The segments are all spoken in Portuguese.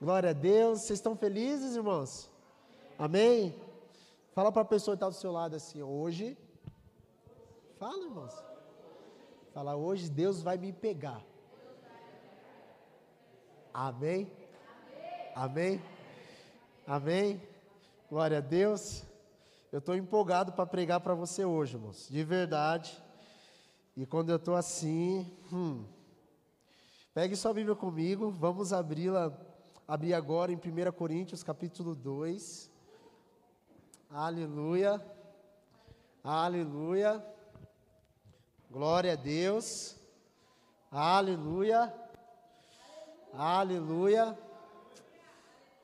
Glória a Deus. Vocês estão felizes, irmãos? Amém? Fala para a pessoa que está do seu lado assim, hoje. Fala, irmãos. Fala, hoje Deus vai me pegar. Amém? Amém? Amém? Glória a Deus. Eu estou empolgado para pregar para você hoje, irmãos. De verdade. E quando eu estou assim, hum, pegue sua Bíblia comigo, vamos abri-la, abrir agora em 1 Coríntios capítulo 2. Aleluia, aleluia, glória a Deus, aleluia, aleluia,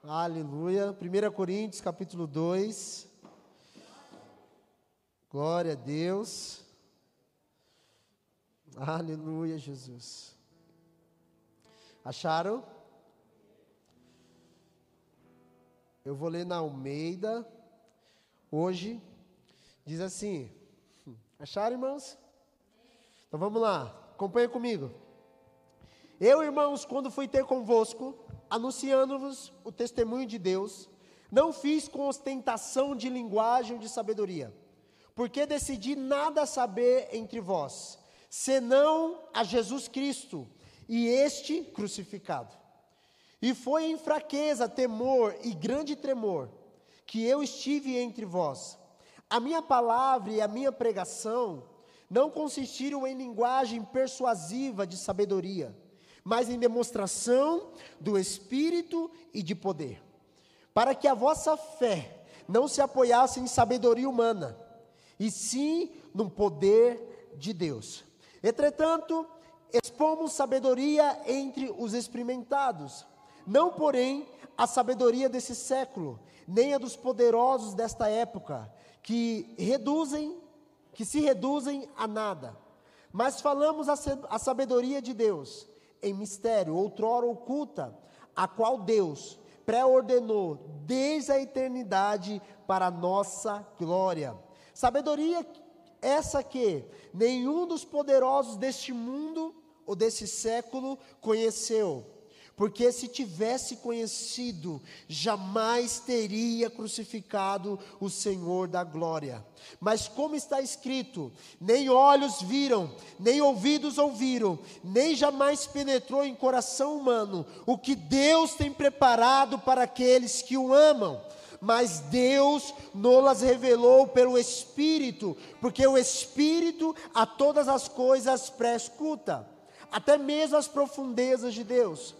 aleluia. 1 Coríntios capítulo 2, glória a Deus. Aleluia, Jesus. Acharam? Eu vou ler na Almeida. Hoje diz assim: Acharam, irmãos? Então vamos lá, acompanha comigo. Eu, irmãos, quando fui ter convosco, anunciando-vos o testemunho de Deus, não fiz com ostentação de linguagem ou de sabedoria, porque decidi nada saber entre vós senão a Jesus Cristo e este crucificado. E foi em fraqueza, temor e grande tremor que eu estive entre vós. A minha palavra e a minha pregação não consistiram em linguagem persuasiva de sabedoria, mas em demonstração do Espírito e de poder, para que a vossa fé não se apoiasse em sabedoria humana, e sim no poder de Deus. Entretanto, expomos sabedoria entre os experimentados, não, porém, a sabedoria desse século, nem a dos poderosos desta época, que reduzem, que se reduzem a nada. Mas falamos a, sabedoria de Deus, em mistério, outrora oculta, a qual Deus pré-ordenou desde a eternidade para a nossa glória. Sabedoria essa que nenhum dos poderosos deste mundo ou desse século conheceu. Porque se tivesse conhecido, jamais teria crucificado o Senhor da glória. Mas como está escrito: nem olhos viram, nem ouvidos ouviram, nem jamais penetrou em coração humano o que Deus tem preparado para aqueles que o amam mas Deus nos revelou pelo Espírito, porque o Espírito a todas as coisas prescuta, até mesmo as profundezas de Deus.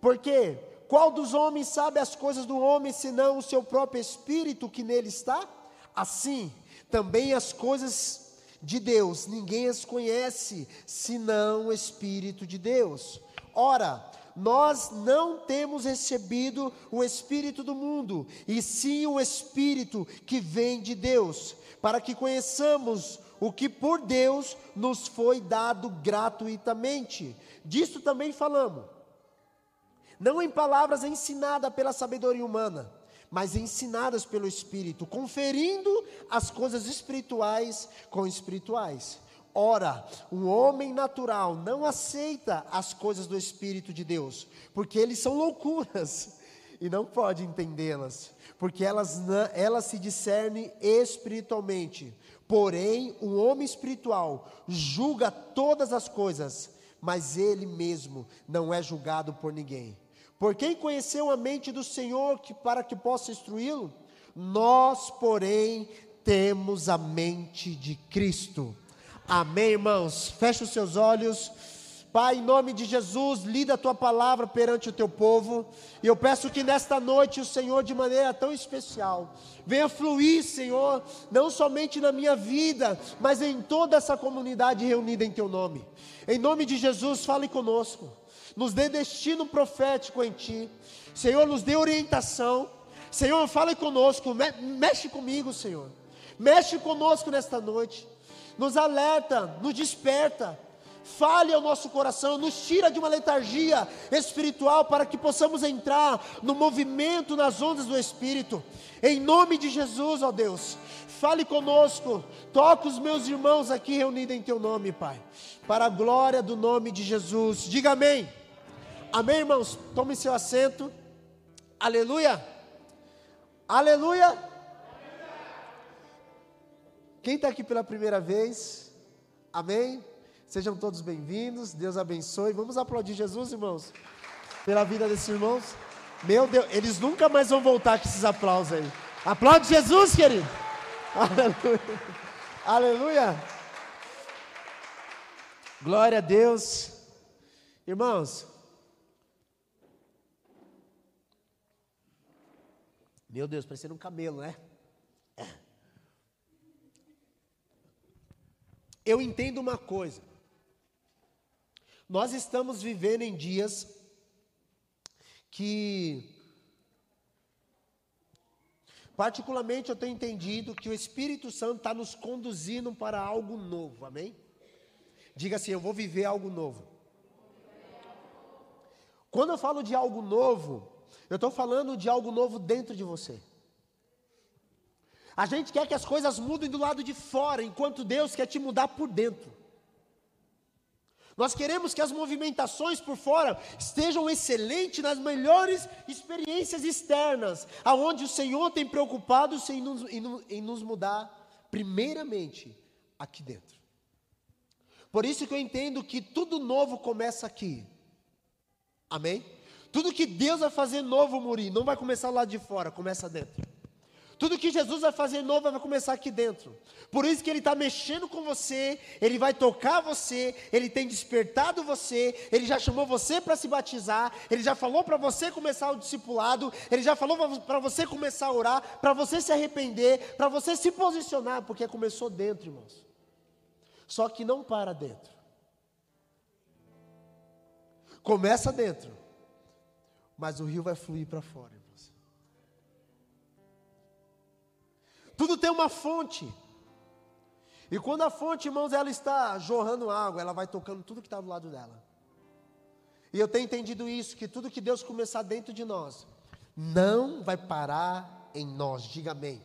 Porque qual dos homens sabe as coisas do homem senão o seu próprio Espírito que nele está? Assim, também as coisas de Deus, ninguém as conhece senão o Espírito de Deus. Ora, nós não temos recebido o Espírito do mundo, e sim o Espírito que vem de Deus, para que conheçamos o que por Deus nos foi dado gratuitamente. Disto também falamos, não em palavras ensinadas pela sabedoria humana, mas ensinadas pelo Espírito, conferindo as coisas espirituais com espirituais. Ora, o homem natural não aceita as coisas do Espírito de Deus, porque eles são loucuras e não pode entendê-las, porque elas, elas se discernem espiritualmente. Porém, o homem espiritual julga todas as coisas, mas ele mesmo não é julgado por ninguém. Por quem conheceu a mente do Senhor que, para que possa instruí-lo? Nós, porém, temos a mente de Cristo. Amém, irmãos? Feche os seus olhos. Pai, em nome de Jesus, lida a tua palavra perante o teu povo. E eu peço que nesta noite o Senhor, de maneira tão especial, venha fluir, Senhor, não somente na minha vida, mas em toda essa comunidade reunida em teu nome. Em nome de Jesus, fale conosco. Nos dê destino profético em ti. Senhor, nos dê orientação. Senhor, fale conosco. mexe comigo, Senhor. Mexe conosco nesta noite nos alerta, nos desperta, fale ao nosso coração, nos tira de uma letargia espiritual para que possamos entrar no movimento, nas ondas do Espírito. Em nome de Jesus, ó Deus, fale conosco, toca os meus irmãos aqui reunidos em Teu nome, Pai, para a glória do nome de Jesus. Diga amém. Amém, irmãos? Tome seu assento. Aleluia. Aleluia. Quem está aqui pela primeira vez? Amém? Sejam todos bem-vindos. Deus abençoe. Vamos aplaudir Jesus, irmãos, pela vida desses irmãos. Meu Deus, eles nunca mais vão voltar com esses aplausos aí. Aplaude Jesus, querido. Aleluia. Aleluia. Glória a Deus. Irmãos, Meu Deus, parecendo um camelo, né? Eu entendo uma coisa. Nós estamos vivendo em dias que, particularmente, eu tenho entendido que o Espírito Santo está nos conduzindo para algo novo, amém? Diga assim: eu vou viver algo novo. Quando eu falo de algo novo, eu estou falando de algo novo dentro de você. A gente quer que as coisas mudem do lado de fora, enquanto Deus quer te mudar por dentro. Nós queremos que as movimentações por fora estejam excelentes nas melhores experiências externas, aonde o Senhor tem preocupado em nos, em nos mudar, primeiramente, aqui dentro. Por isso que eu entendo que tudo novo começa aqui. Amém? Tudo que Deus vai fazer novo, Muri, não vai começar lá de fora, começa dentro. Tudo que Jesus vai fazer novo vai começar aqui dentro. Por isso que Ele está mexendo com você, Ele vai tocar você, Ele tem despertado você, Ele já chamou você para se batizar, Ele já falou para você começar o discipulado, Ele já falou para você começar a orar, para você se arrepender, para você se posicionar, porque começou dentro, irmãos. Só que não para dentro. Começa dentro mas o rio vai fluir para fora, irmãos. Tudo tem uma fonte. E quando a fonte, irmãos, ela está jorrando água, ela vai tocando tudo que está do lado dela. E eu tenho entendido isso, que tudo que Deus começar dentro de nós, não vai parar em nós, diga amém.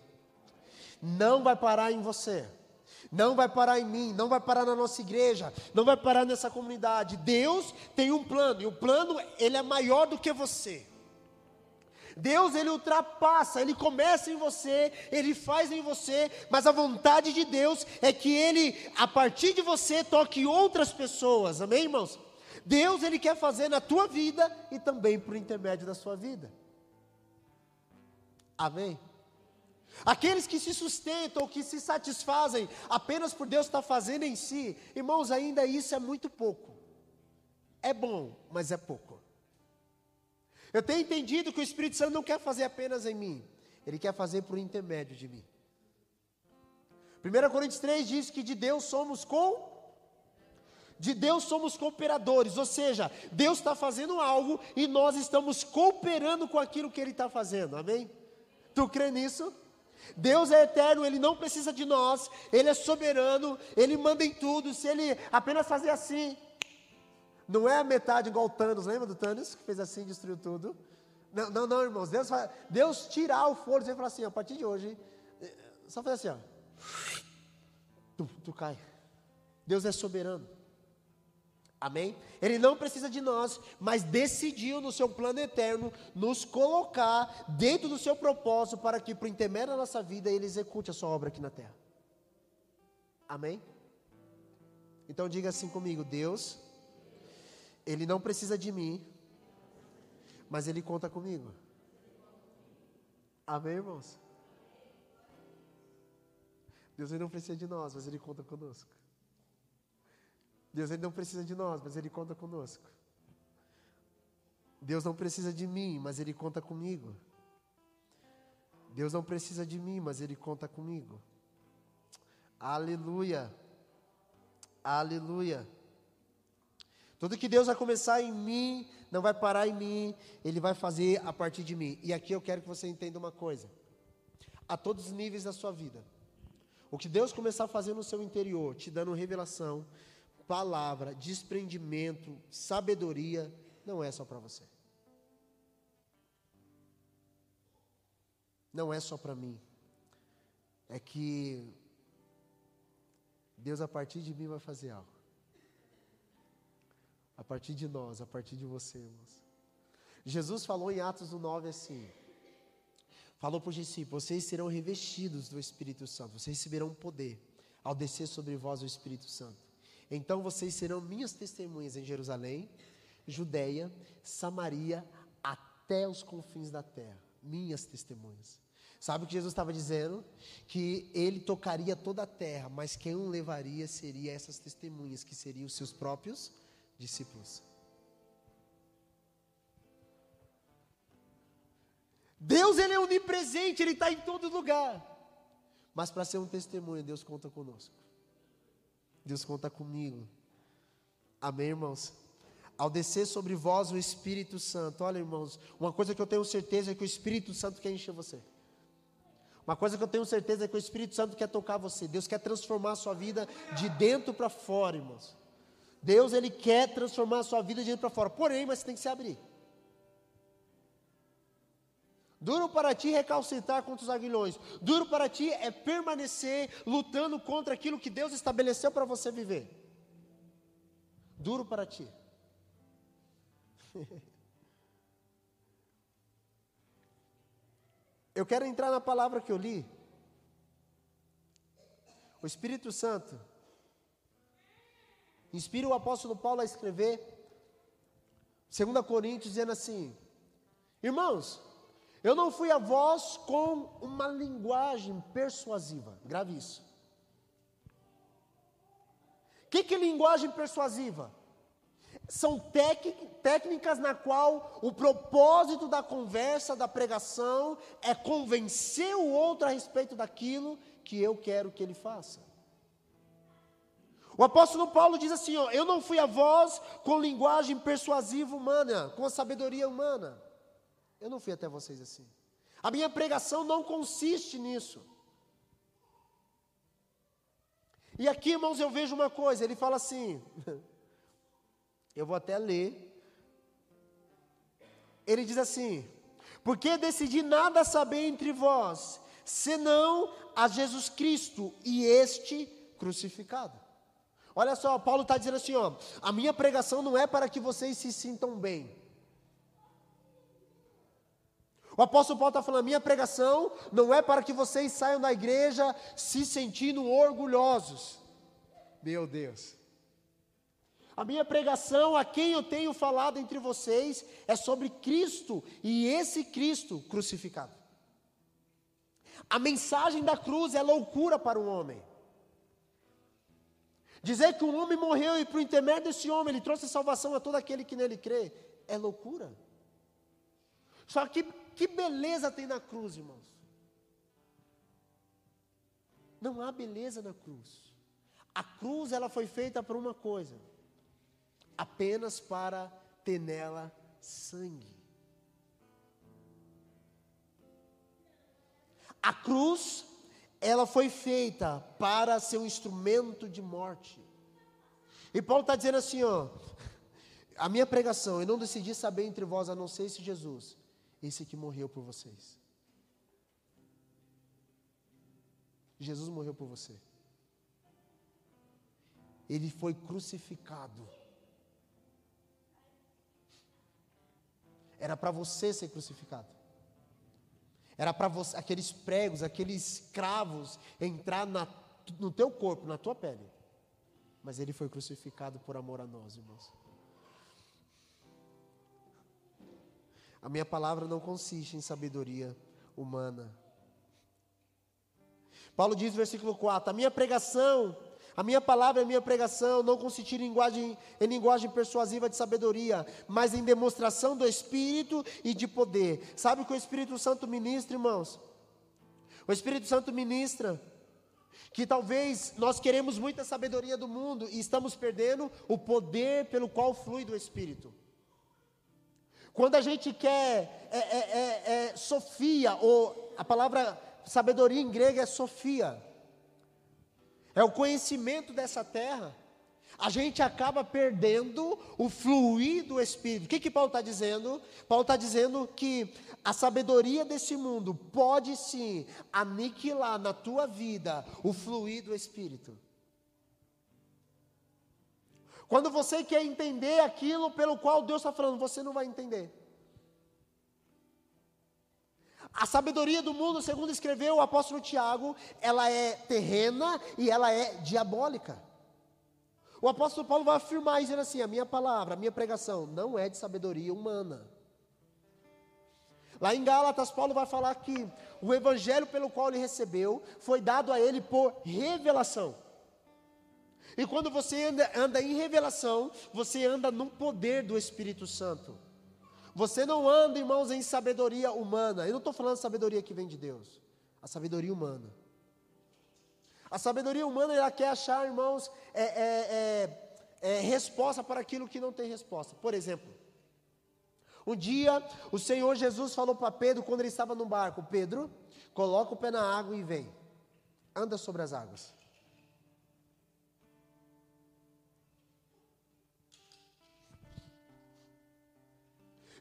Não vai parar em você não vai parar em mim, não vai parar na nossa igreja, não vai parar nessa comunidade. Deus tem um plano, e o plano ele é maior do que você. Deus ele ultrapassa, ele começa em você, ele faz em você, mas a vontade de Deus é que ele, a partir de você, toque outras pessoas. Amém, irmãos? Deus ele quer fazer na tua vida e também por intermédio da sua vida. Amém. Aqueles que se sustentam, que se satisfazem apenas por Deus estar fazendo em si, irmãos, ainda isso é muito pouco. É bom, mas é pouco. Eu tenho entendido que o Espírito Santo não quer fazer apenas em mim, ele quer fazer por intermédio de mim. 1 Coríntios 3 diz que de Deus somos com de Deus somos cooperadores, ou seja, Deus está fazendo algo e nós estamos cooperando com aquilo que Ele está fazendo, amém? Tu crê nisso? Deus é eterno, Ele não precisa de nós, Ele é soberano, Ele manda em tudo. Se Ele apenas fazer assim, não é a metade igual o Thanos, lembra do Thanos que fez assim e destruiu tudo? Não, não, não, irmãos. Deus, Deus tirar o forno e falar assim: a partir de hoje, eh, só fazer assim, ó. Tu, tu cai. Deus é soberano. Amém? Ele não precisa de nós, mas decidiu no seu plano eterno nos colocar dentro do seu propósito para que, por intermédio da nossa vida, ele execute a sua obra aqui na terra. Amém? Então diga assim comigo: Deus, Ele não precisa de mim, mas Ele conta comigo. Amém, irmãos? Deus ele não precisa de nós, mas Ele conta conosco. Deus ele não precisa de nós, mas ele conta conosco. Deus não precisa de mim, mas ele conta comigo. Deus não precisa de mim, mas ele conta comigo. Aleluia. Aleluia. Tudo que Deus vai começar em mim, não vai parar em mim, Ele vai fazer a partir de mim. E aqui eu quero que você entenda uma coisa: a todos os níveis da sua vida, o que Deus começar a fazer no seu interior, te dando revelação, palavra, desprendimento, sabedoria, não é só para você. Não é só para mim. É que Deus, a partir de mim, vai fazer algo. A partir de nós, a partir de você, irmãos. Jesus falou em Atos 9 assim: falou para os discípulos: vocês serão revestidos do Espírito Santo, vocês receberão poder ao descer sobre vós o Espírito Santo. Então vocês serão minhas testemunhas em Jerusalém, Judéia, Samaria, até os confins da terra. Minhas testemunhas. Sabe o que Jesus estava dizendo? Que ele tocaria toda a terra, mas quem o levaria seria essas testemunhas, que seriam os seus próprios discípulos. Deus ele é onipresente, ele está em todo lugar. Mas para ser um testemunho, Deus conta conosco. Deus conta comigo. Amém, irmãos? Ao descer sobre vós o Espírito Santo, olha, irmãos, uma coisa que eu tenho certeza é que o Espírito Santo quer encher você. Uma coisa que eu tenho certeza é que o Espírito Santo quer tocar você. Deus quer transformar a sua vida de dentro para fora, irmãos. Deus, Ele quer transformar a sua vida de dentro para fora. Porém, mas você tem que se abrir. Duro para ti recalcitrar contra os aguilhões. Duro para ti é permanecer lutando contra aquilo que Deus estabeleceu para você viver. Duro para ti. Eu quero entrar na palavra que eu li. O Espírito Santo inspira o apóstolo Paulo a escrever 2 Coríntios dizendo assim: Irmãos, eu não fui a vós com uma linguagem persuasiva. Grave isso. O que, que é linguagem persuasiva? São técnicas na qual o propósito da conversa, da pregação, é convencer o outro a respeito daquilo que eu quero que ele faça. O apóstolo Paulo diz assim: ó, Eu não fui a vós com linguagem persuasiva humana, com a sabedoria humana. Eu não fui até vocês assim. A minha pregação não consiste nisso. E aqui, irmãos, eu vejo uma coisa: ele fala assim. Eu vou até ler. Ele diz assim: Porque decidi nada saber entre vós, senão a Jesus Cristo e este crucificado. Olha só, Paulo está dizendo assim: ó, a minha pregação não é para que vocês se sintam bem. O apóstolo Paulo está falando: a minha pregação não é para que vocês saiam da igreja se sentindo orgulhosos. Meu Deus. A minha pregação, a quem eu tenho falado entre vocês, é sobre Cristo e esse Cristo crucificado. A mensagem da cruz é loucura para o homem. Dizer que um homem morreu e por intermédio desse homem ele trouxe salvação a todo aquele que nele crê, é loucura. Só que que beleza tem na cruz, irmãos? Não há beleza na cruz. A cruz ela foi feita por uma coisa, apenas para ter nela sangue. A cruz, ela foi feita para ser um instrumento de morte. E Paulo está dizendo assim: ó, a minha pregação, eu não decidi saber entre vós a não ser esse Jesus, esse que morreu por vocês. Jesus morreu por você. Ele foi crucificado Era para você ser crucificado. Era para aqueles pregos, aqueles cravos entrar na, no teu corpo, na tua pele. Mas ele foi crucificado por amor a nós, irmãos. A minha palavra não consiste em sabedoria humana. Paulo diz no versículo 4: A minha pregação a minha palavra e a minha pregação não consistir em linguagem, em linguagem persuasiva de sabedoria, mas em demonstração do Espírito e de poder. Sabe o que o Espírito Santo ministra, irmãos? O Espírito Santo ministra que talvez nós queremos muita sabedoria do mundo e estamos perdendo o poder pelo qual flui do Espírito. Quando a gente quer é, é, é, é Sofia, ou a palavra sabedoria em grego é Sofia é o conhecimento dessa terra, a gente acaba perdendo o fluir do Espírito. O que, que Paulo está dizendo? Paulo está dizendo que a sabedoria desse mundo pode sim aniquilar na tua vida o fluir do Espírito. Quando você quer entender aquilo pelo qual Deus está falando, você não vai entender. A sabedoria do mundo, segundo escreveu o apóstolo Tiago, ela é terrena e ela é diabólica. O apóstolo Paulo vai afirmar dizendo assim: a minha palavra, a minha pregação não é de sabedoria humana. Lá em Gálatas, Paulo vai falar que o evangelho pelo qual ele recebeu foi dado a ele por revelação. E quando você anda, anda em revelação, você anda no poder do Espírito Santo. Você não anda, irmãos, em sabedoria humana. Eu não estou falando sabedoria que vem de Deus, a sabedoria humana. A sabedoria humana, ela quer achar, irmãos, é, é, é, é resposta para aquilo que não tem resposta. Por exemplo, um dia, o Senhor Jesus falou para Pedro, quando ele estava no barco: Pedro, coloca o pé na água e vem, anda sobre as águas.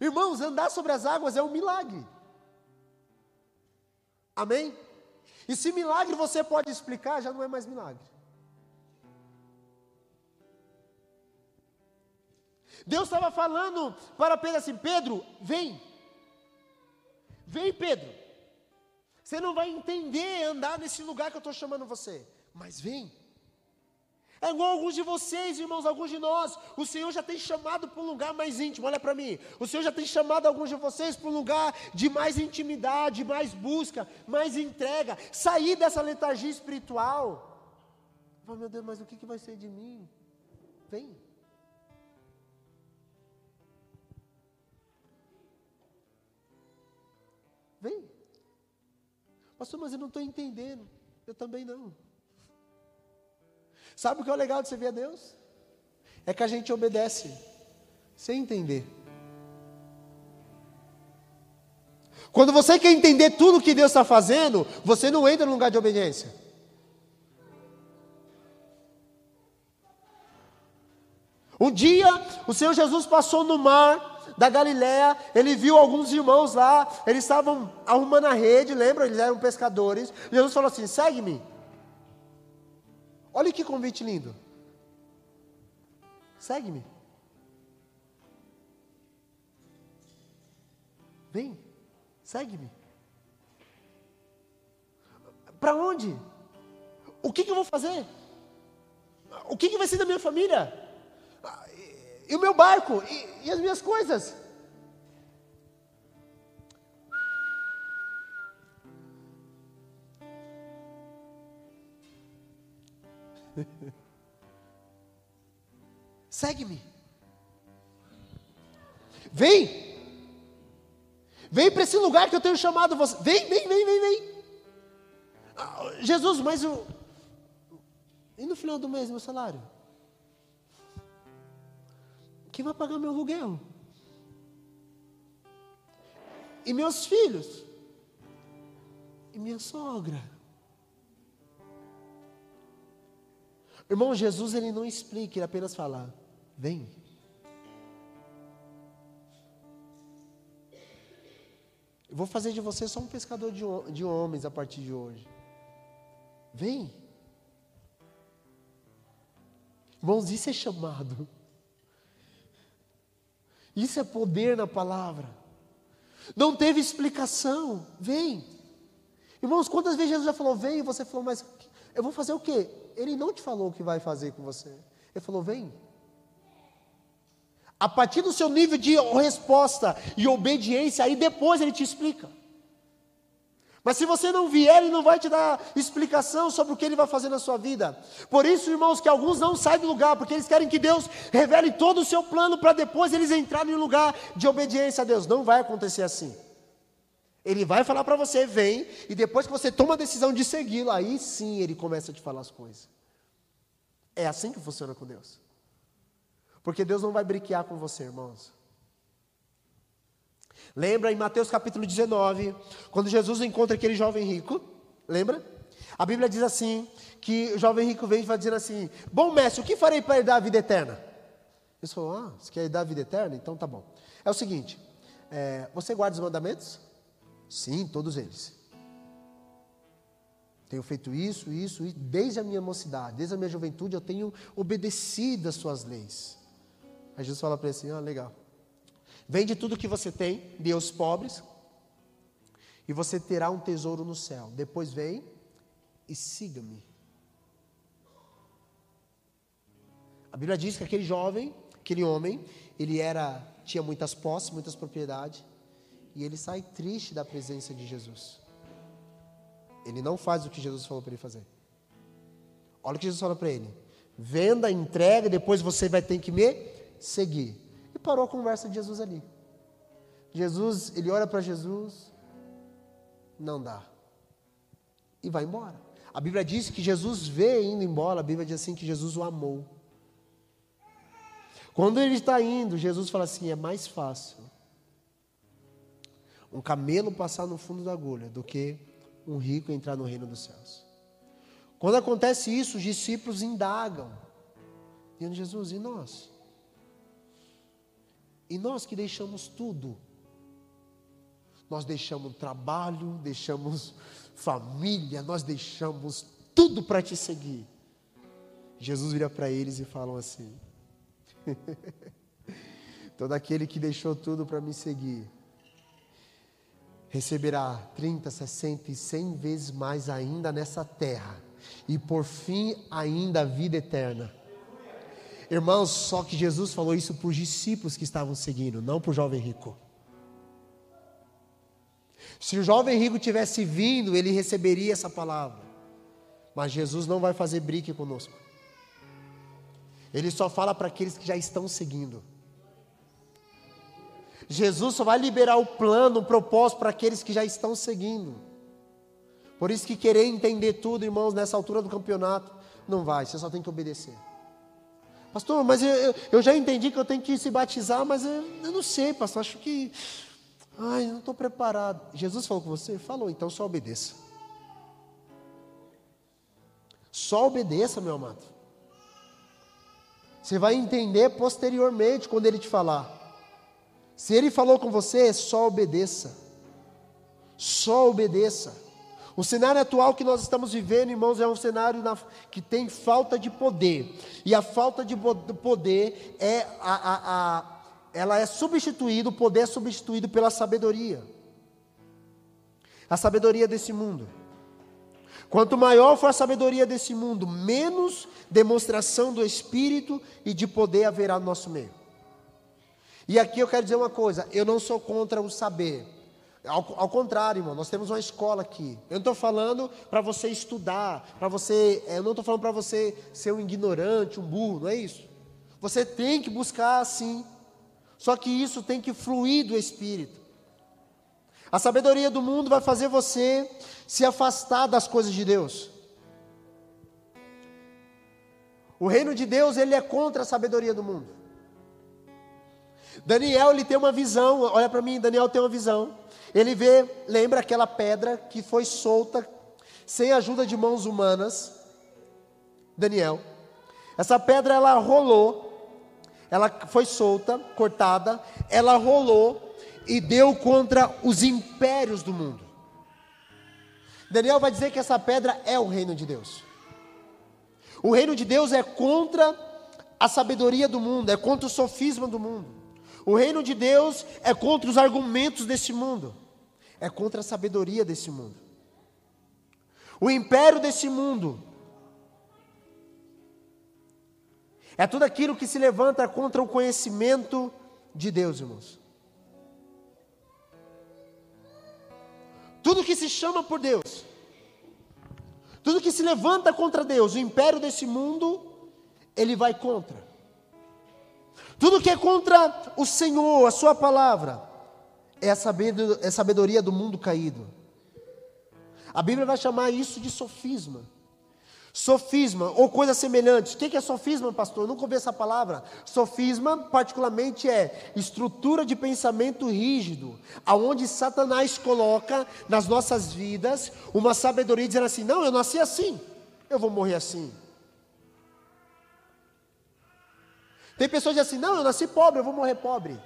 Irmãos, andar sobre as águas é um milagre. Amém? E se milagre você pode explicar, já não é mais milagre. Deus estava falando para Pedro assim: Pedro, vem. Vem, Pedro. Você não vai entender andar nesse lugar que eu estou chamando você, mas vem. É igual alguns de vocês, irmãos, alguns de nós. O Senhor já tem chamado para um lugar mais íntimo. Olha para mim. O Senhor já tem chamado alguns de vocês para um lugar de mais intimidade, mais busca, mais entrega. Sair dessa letargia espiritual. Oh, meu Deus, mas o que, que vai ser de mim? Vem. Vem. Pastor, mas eu não estou entendendo. Eu também não. Sabe o que é o legal de ver a Deus? É que a gente obedece sem entender. Quando você quer entender tudo que Deus está fazendo, você não entra no lugar de obediência. Um dia, o Senhor Jesus passou no mar da Galiléia, ele viu alguns irmãos lá, eles estavam arrumando a rede, lembra? Eles eram pescadores. Jesus falou assim: segue-me. Olha que convite lindo. Segue-me. Vem, segue-me. Para onde? O que, que, eu vou fazer? O que, que vai ser da minha família? E o meu barco? E, e as minhas coisas? Segue-me. Vem. Vem para esse lugar que eu tenho chamado você. Vem, vem, vem, vem, vem. Ah, Jesus, mas eu. E no final do mês, meu salário? Quem vai pagar meu aluguel? E meus filhos? E minha sogra? Irmão, Jesus ele não explica, ele apenas fala: vem. Eu vou fazer de você só um pescador de, de homens a partir de hoje. Vem. Irmãos, isso é chamado. Isso é poder na palavra. Não teve explicação. Vem. Irmãos, quantas vezes Jesus já falou, vem, e você falou, mas eu vou fazer o quê? Ele não te falou o que vai fazer com você. Ele falou, vem. A partir do seu nível de resposta e obediência, aí depois ele te explica. Mas se você não vier, ele não vai te dar explicação sobre o que ele vai fazer na sua vida. Por isso, irmãos, que alguns não saem do lugar, porque eles querem que Deus revele todo o seu plano para depois eles entrarem no lugar de obediência a Deus. Não vai acontecer assim. Ele vai falar para você, vem, e depois que você toma a decisão de segui-lo, aí sim ele começa a te falar as coisas. É assim que funciona com Deus. Porque Deus não vai briquear com você, irmãos. Lembra em Mateus capítulo 19, quando Jesus encontra aquele jovem rico? Lembra? A Bíblia diz assim: que o jovem rico vem e vai dizendo assim: Bom mestre, o que farei para herdar a vida eterna? Ele falou: Ah, você quer herdar a vida eterna? Então tá bom. É o seguinte: é, você guarda os mandamentos? Sim, todos eles. Tenho feito isso, isso, isso, desde a minha mocidade, desde a minha juventude, eu tenho obedecido às suas leis. Aí Jesus fala para ele assim: ah, legal. Vende tudo que você tem, dê aos pobres, e você terá um tesouro no céu. Depois vem e siga-me. A Bíblia diz que aquele jovem, aquele homem, ele era tinha muitas posses, muitas propriedades, e ele sai triste da presença de Jesus. Ele não faz o que Jesus falou para ele fazer. Olha o que Jesus fala para ele: venda, entrega, depois você vai ter que me seguir. E parou a conversa de Jesus ali. Jesus, ele olha para Jesus, não dá. E vai embora. A Bíblia diz que Jesus vê indo embora, a Bíblia diz assim que Jesus o amou. Quando ele está indo, Jesus fala assim: é mais fácil um camelo passar no fundo da agulha do que um rico entrar no reino dos céus. Quando acontece isso, os discípulos indagam, dizendo: Jesus, e nós? E nós que deixamos tudo? Nós deixamos trabalho, deixamos família, nós deixamos tudo para te seguir. Jesus vira para eles e fala assim: Todo aquele que deixou tudo para me seguir receberá 30, 60 e 100 vezes mais ainda nessa terra, e por fim ainda a vida eterna. Irmãos, só que Jesus falou isso para os discípulos que estavam seguindo, não para o jovem rico. Se o jovem rico tivesse vindo, ele receberia essa palavra. Mas Jesus não vai fazer brique conosco. Ele só fala para aqueles que já estão seguindo. Jesus só vai liberar o plano, o propósito para aqueles que já estão seguindo. Por isso que querer entender tudo, irmãos, nessa altura do campeonato, não vai, você só tem que obedecer. Pastor, mas eu, eu já entendi que eu tenho que se batizar, mas eu, eu não sei, pastor, acho que. Ai, não estou preparado. Jesus falou com você? Falou, então só obedeça. Só obedeça, meu amado. Você vai entender posteriormente quando ele te falar. Se ele falou com você, só obedeça. Só obedeça. O cenário atual que nós estamos vivendo, irmãos, é um cenário na, que tem falta de poder. E a falta de poder é a, a, a ela é substituída, o poder é substituído pela sabedoria. A sabedoria desse mundo. Quanto maior for a sabedoria desse mundo, menos demonstração do Espírito e de poder haverá no nosso meio. E aqui eu quero dizer uma coisa: eu não sou contra o saber. Ao, ao contrário, irmão, nós temos uma escola aqui. Eu não estou falando para você estudar, para você. Eu não estou falando para você ser um ignorante, um burro, não é isso. Você tem que buscar sim. Só que isso tem que fluir do Espírito. A sabedoria do mundo vai fazer você se afastar das coisas de Deus. O reino de Deus, ele é contra a sabedoria do mundo. Daniel, ele tem uma visão, olha para mim, Daniel tem uma visão. Ele vê, lembra aquela pedra que foi solta sem ajuda de mãos humanas. Daniel. Essa pedra ela rolou, ela foi solta, cortada, ela rolou e deu contra os impérios do mundo. Daniel vai dizer que essa pedra é o reino de Deus. O reino de Deus é contra a sabedoria do mundo, é contra o sofisma do mundo. O reino de Deus é contra os argumentos desse mundo, é contra a sabedoria desse mundo. O império desse mundo é tudo aquilo que se levanta contra o conhecimento de Deus, irmãos. Tudo que se chama por Deus, tudo que se levanta contra Deus, o império desse mundo, ele vai contra. Tudo que é contra o Senhor, a Sua palavra, é a é sabedoria do mundo caído. A Bíblia vai chamar isso de sofisma. Sofisma ou coisa semelhante. O que é sofisma, pastor? Eu nunca ouvi essa palavra. Sofisma, particularmente, é estrutura de pensamento rígido, aonde Satanás coloca nas nossas vidas uma sabedoria dizendo assim: não, eu nasci assim, eu vou morrer assim. Tem pessoas que dizem assim: não, eu nasci pobre, eu vou morrer pobre.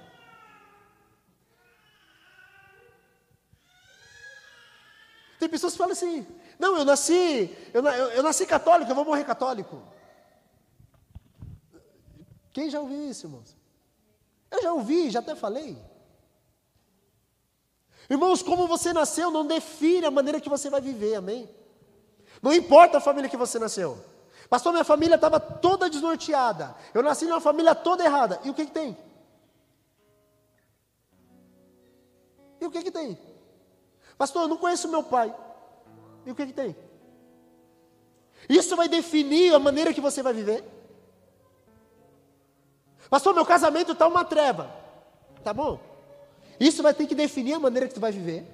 Tem pessoas que falam assim: não, eu nasci, eu, eu, eu nasci católico, eu vou morrer católico. Quem já ouviu isso, irmãos? Eu já ouvi, já até falei. Irmãos, como você nasceu não define a maneira que você vai viver, amém? Não importa a família que você nasceu. Pastor, minha família estava toda desnorteada. Eu nasci numa família toda errada. E o que, que tem? E o que, que tem? Pastor, eu não conheço meu pai. E o que, que tem? Isso vai definir a maneira que você vai viver? Pastor, meu casamento está uma treva. Tá bom? Isso vai ter que definir a maneira que tu vai viver.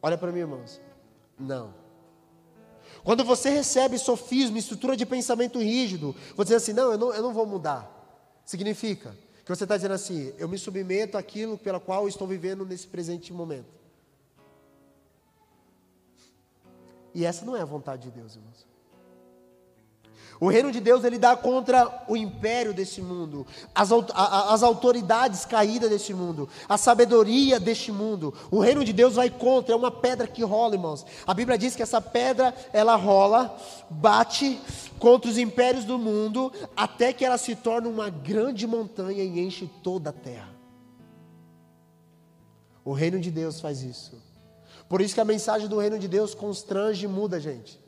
Olha para mim, irmãos. Não. Quando você recebe sofismo, estrutura de pensamento rígido, você diz assim: não eu, não, eu não vou mudar. Significa que você está dizendo assim: eu me submeto àquilo pela qual estou vivendo nesse presente momento. E essa não é a vontade de Deus, irmãos. O reino de Deus ele dá contra o império desse mundo, as, as autoridades caídas desse mundo, a sabedoria deste mundo. O reino de Deus vai contra, é uma pedra que rola, irmãos. A Bíblia diz que essa pedra ela rola, bate contra os impérios do mundo, até que ela se torna uma grande montanha e enche toda a terra. O reino de Deus faz isso. Por isso que a mensagem do reino de Deus constrange e muda, gente.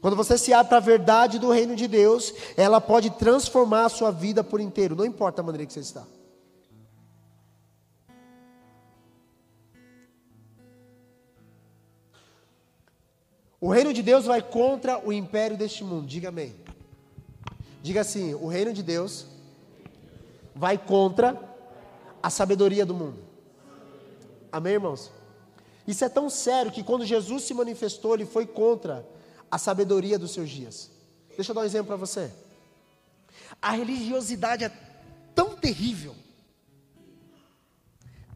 Quando você se abre para a verdade do reino de Deus, ela pode transformar a sua vida por inteiro, não importa a maneira que você está. O reino de Deus vai contra o império deste mundo. Diga amém. Diga assim: o reino de Deus vai contra a sabedoria do mundo. Amém, irmãos? Isso é tão sério que quando Jesus se manifestou, ele foi contra a sabedoria dos seus dias. Deixa eu dar um exemplo para você. A religiosidade é tão terrível,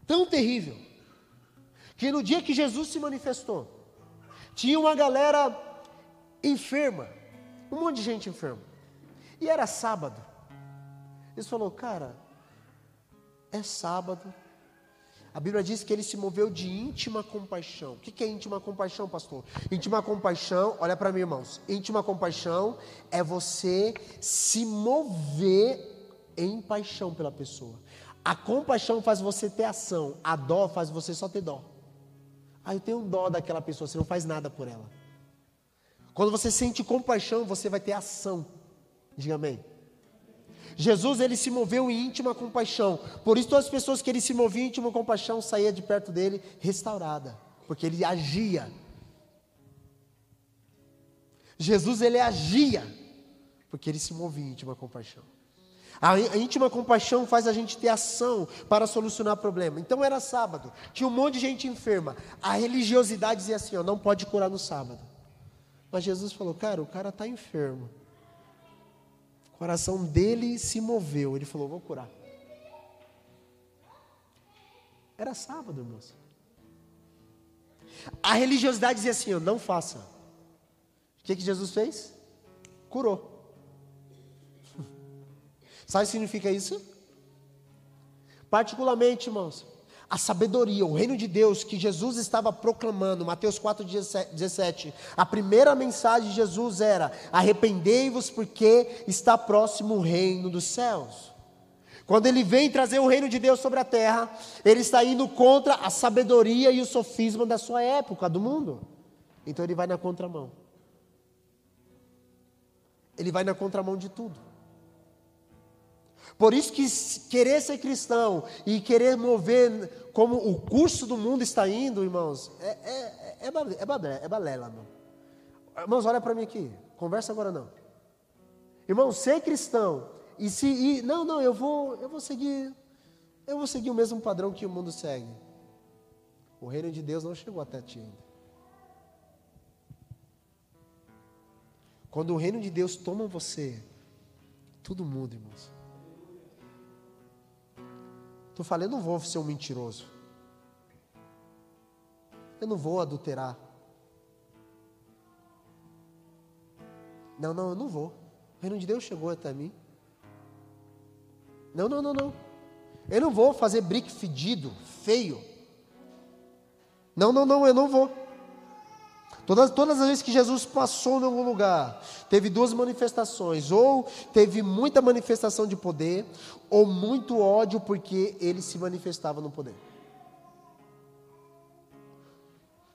tão terrível, que no dia que Jesus se manifestou, tinha uma galera enferma, um monte de gente enferma, e era sábado. Eles falou, cara, é sábado, a Bíblia diz que ele se moveu de íntima compaixão. O que é íntima compaixão, pastor? Íntima compaixão, olha para mim, irmãos. Íntima compaixão é você se mover em paixão pela pessoa. A compaixão faz você ter ação, a dó faz você só ter dó. Ah, eu tenho dó daquela pessoa, você não faz nada por ela. Quando você sente compaixão, você vai ter ação. Diga amém. Jesus ele se moveu em íntima compaixão. Por isso todas as pessoas que ele se movia em íntima compaixão saía de perto dele restaurada, porque ele agia. Jesus ele agia, porque ele se movia em íntima compaixão. A íntima compaixão faz a gente ter ação para solucionar problema. Então era sábado, tinha um monte de gente enferma. A religiosidade dizia assim: ó, não pode curar no sábado. Mas Jesus falou, cara, o cara está enfermo coração dele se moveu. Ele falou: Vou curar. Era sábado, irmãos. A religiosidade dizia assim: Não faça. O que, que Jesus fez? Curou. Sabe o que significa isso? Particularmente, irmãos, a sabedoria, o reino de Deus que Jesus estava proclamando, Mateus 4,17. A primeira mensagem de Jesus era: arrependei-vos, porque está próximo o reino dos céus. Quando ele vem trazer o reino de Deus sobre a terra, ele está indo contra a sabedoria e o sofisma da sua época, do mundo. Então ele vai na contramão. Ele vai na contramão de tudo. Por isso que querer ser cristão e querer mover como o curso do mundo está indo, irmãos, é, é, é, é, é balela, irmão. Irmãos, olha para mim aqui, conversa agora não. Irmão, ser cristão e se e, não, não, eu vou, eu vou seguir, eu vou seguir o mesmo padrão que o mundo segue. O reino de Deus não chegou até ti ainda. Quando o reino de Deus toma você, tudo muda, irmãos. Tu falei, eu não vou ser um mentiroso. Eu não vou adulterar. Não, não, eu não vou. O reino de Deus chegou até mim. Não, não, não, não. Eu não vou fazer brick fedido, feio. Não, não, não, eu não vou. Todas, todas as vezes que Jesus passou em algum lugar, teve duas manifestações: ou teve muita manifestação de poder, ou muito ódio, porque ele se manifestava no poder.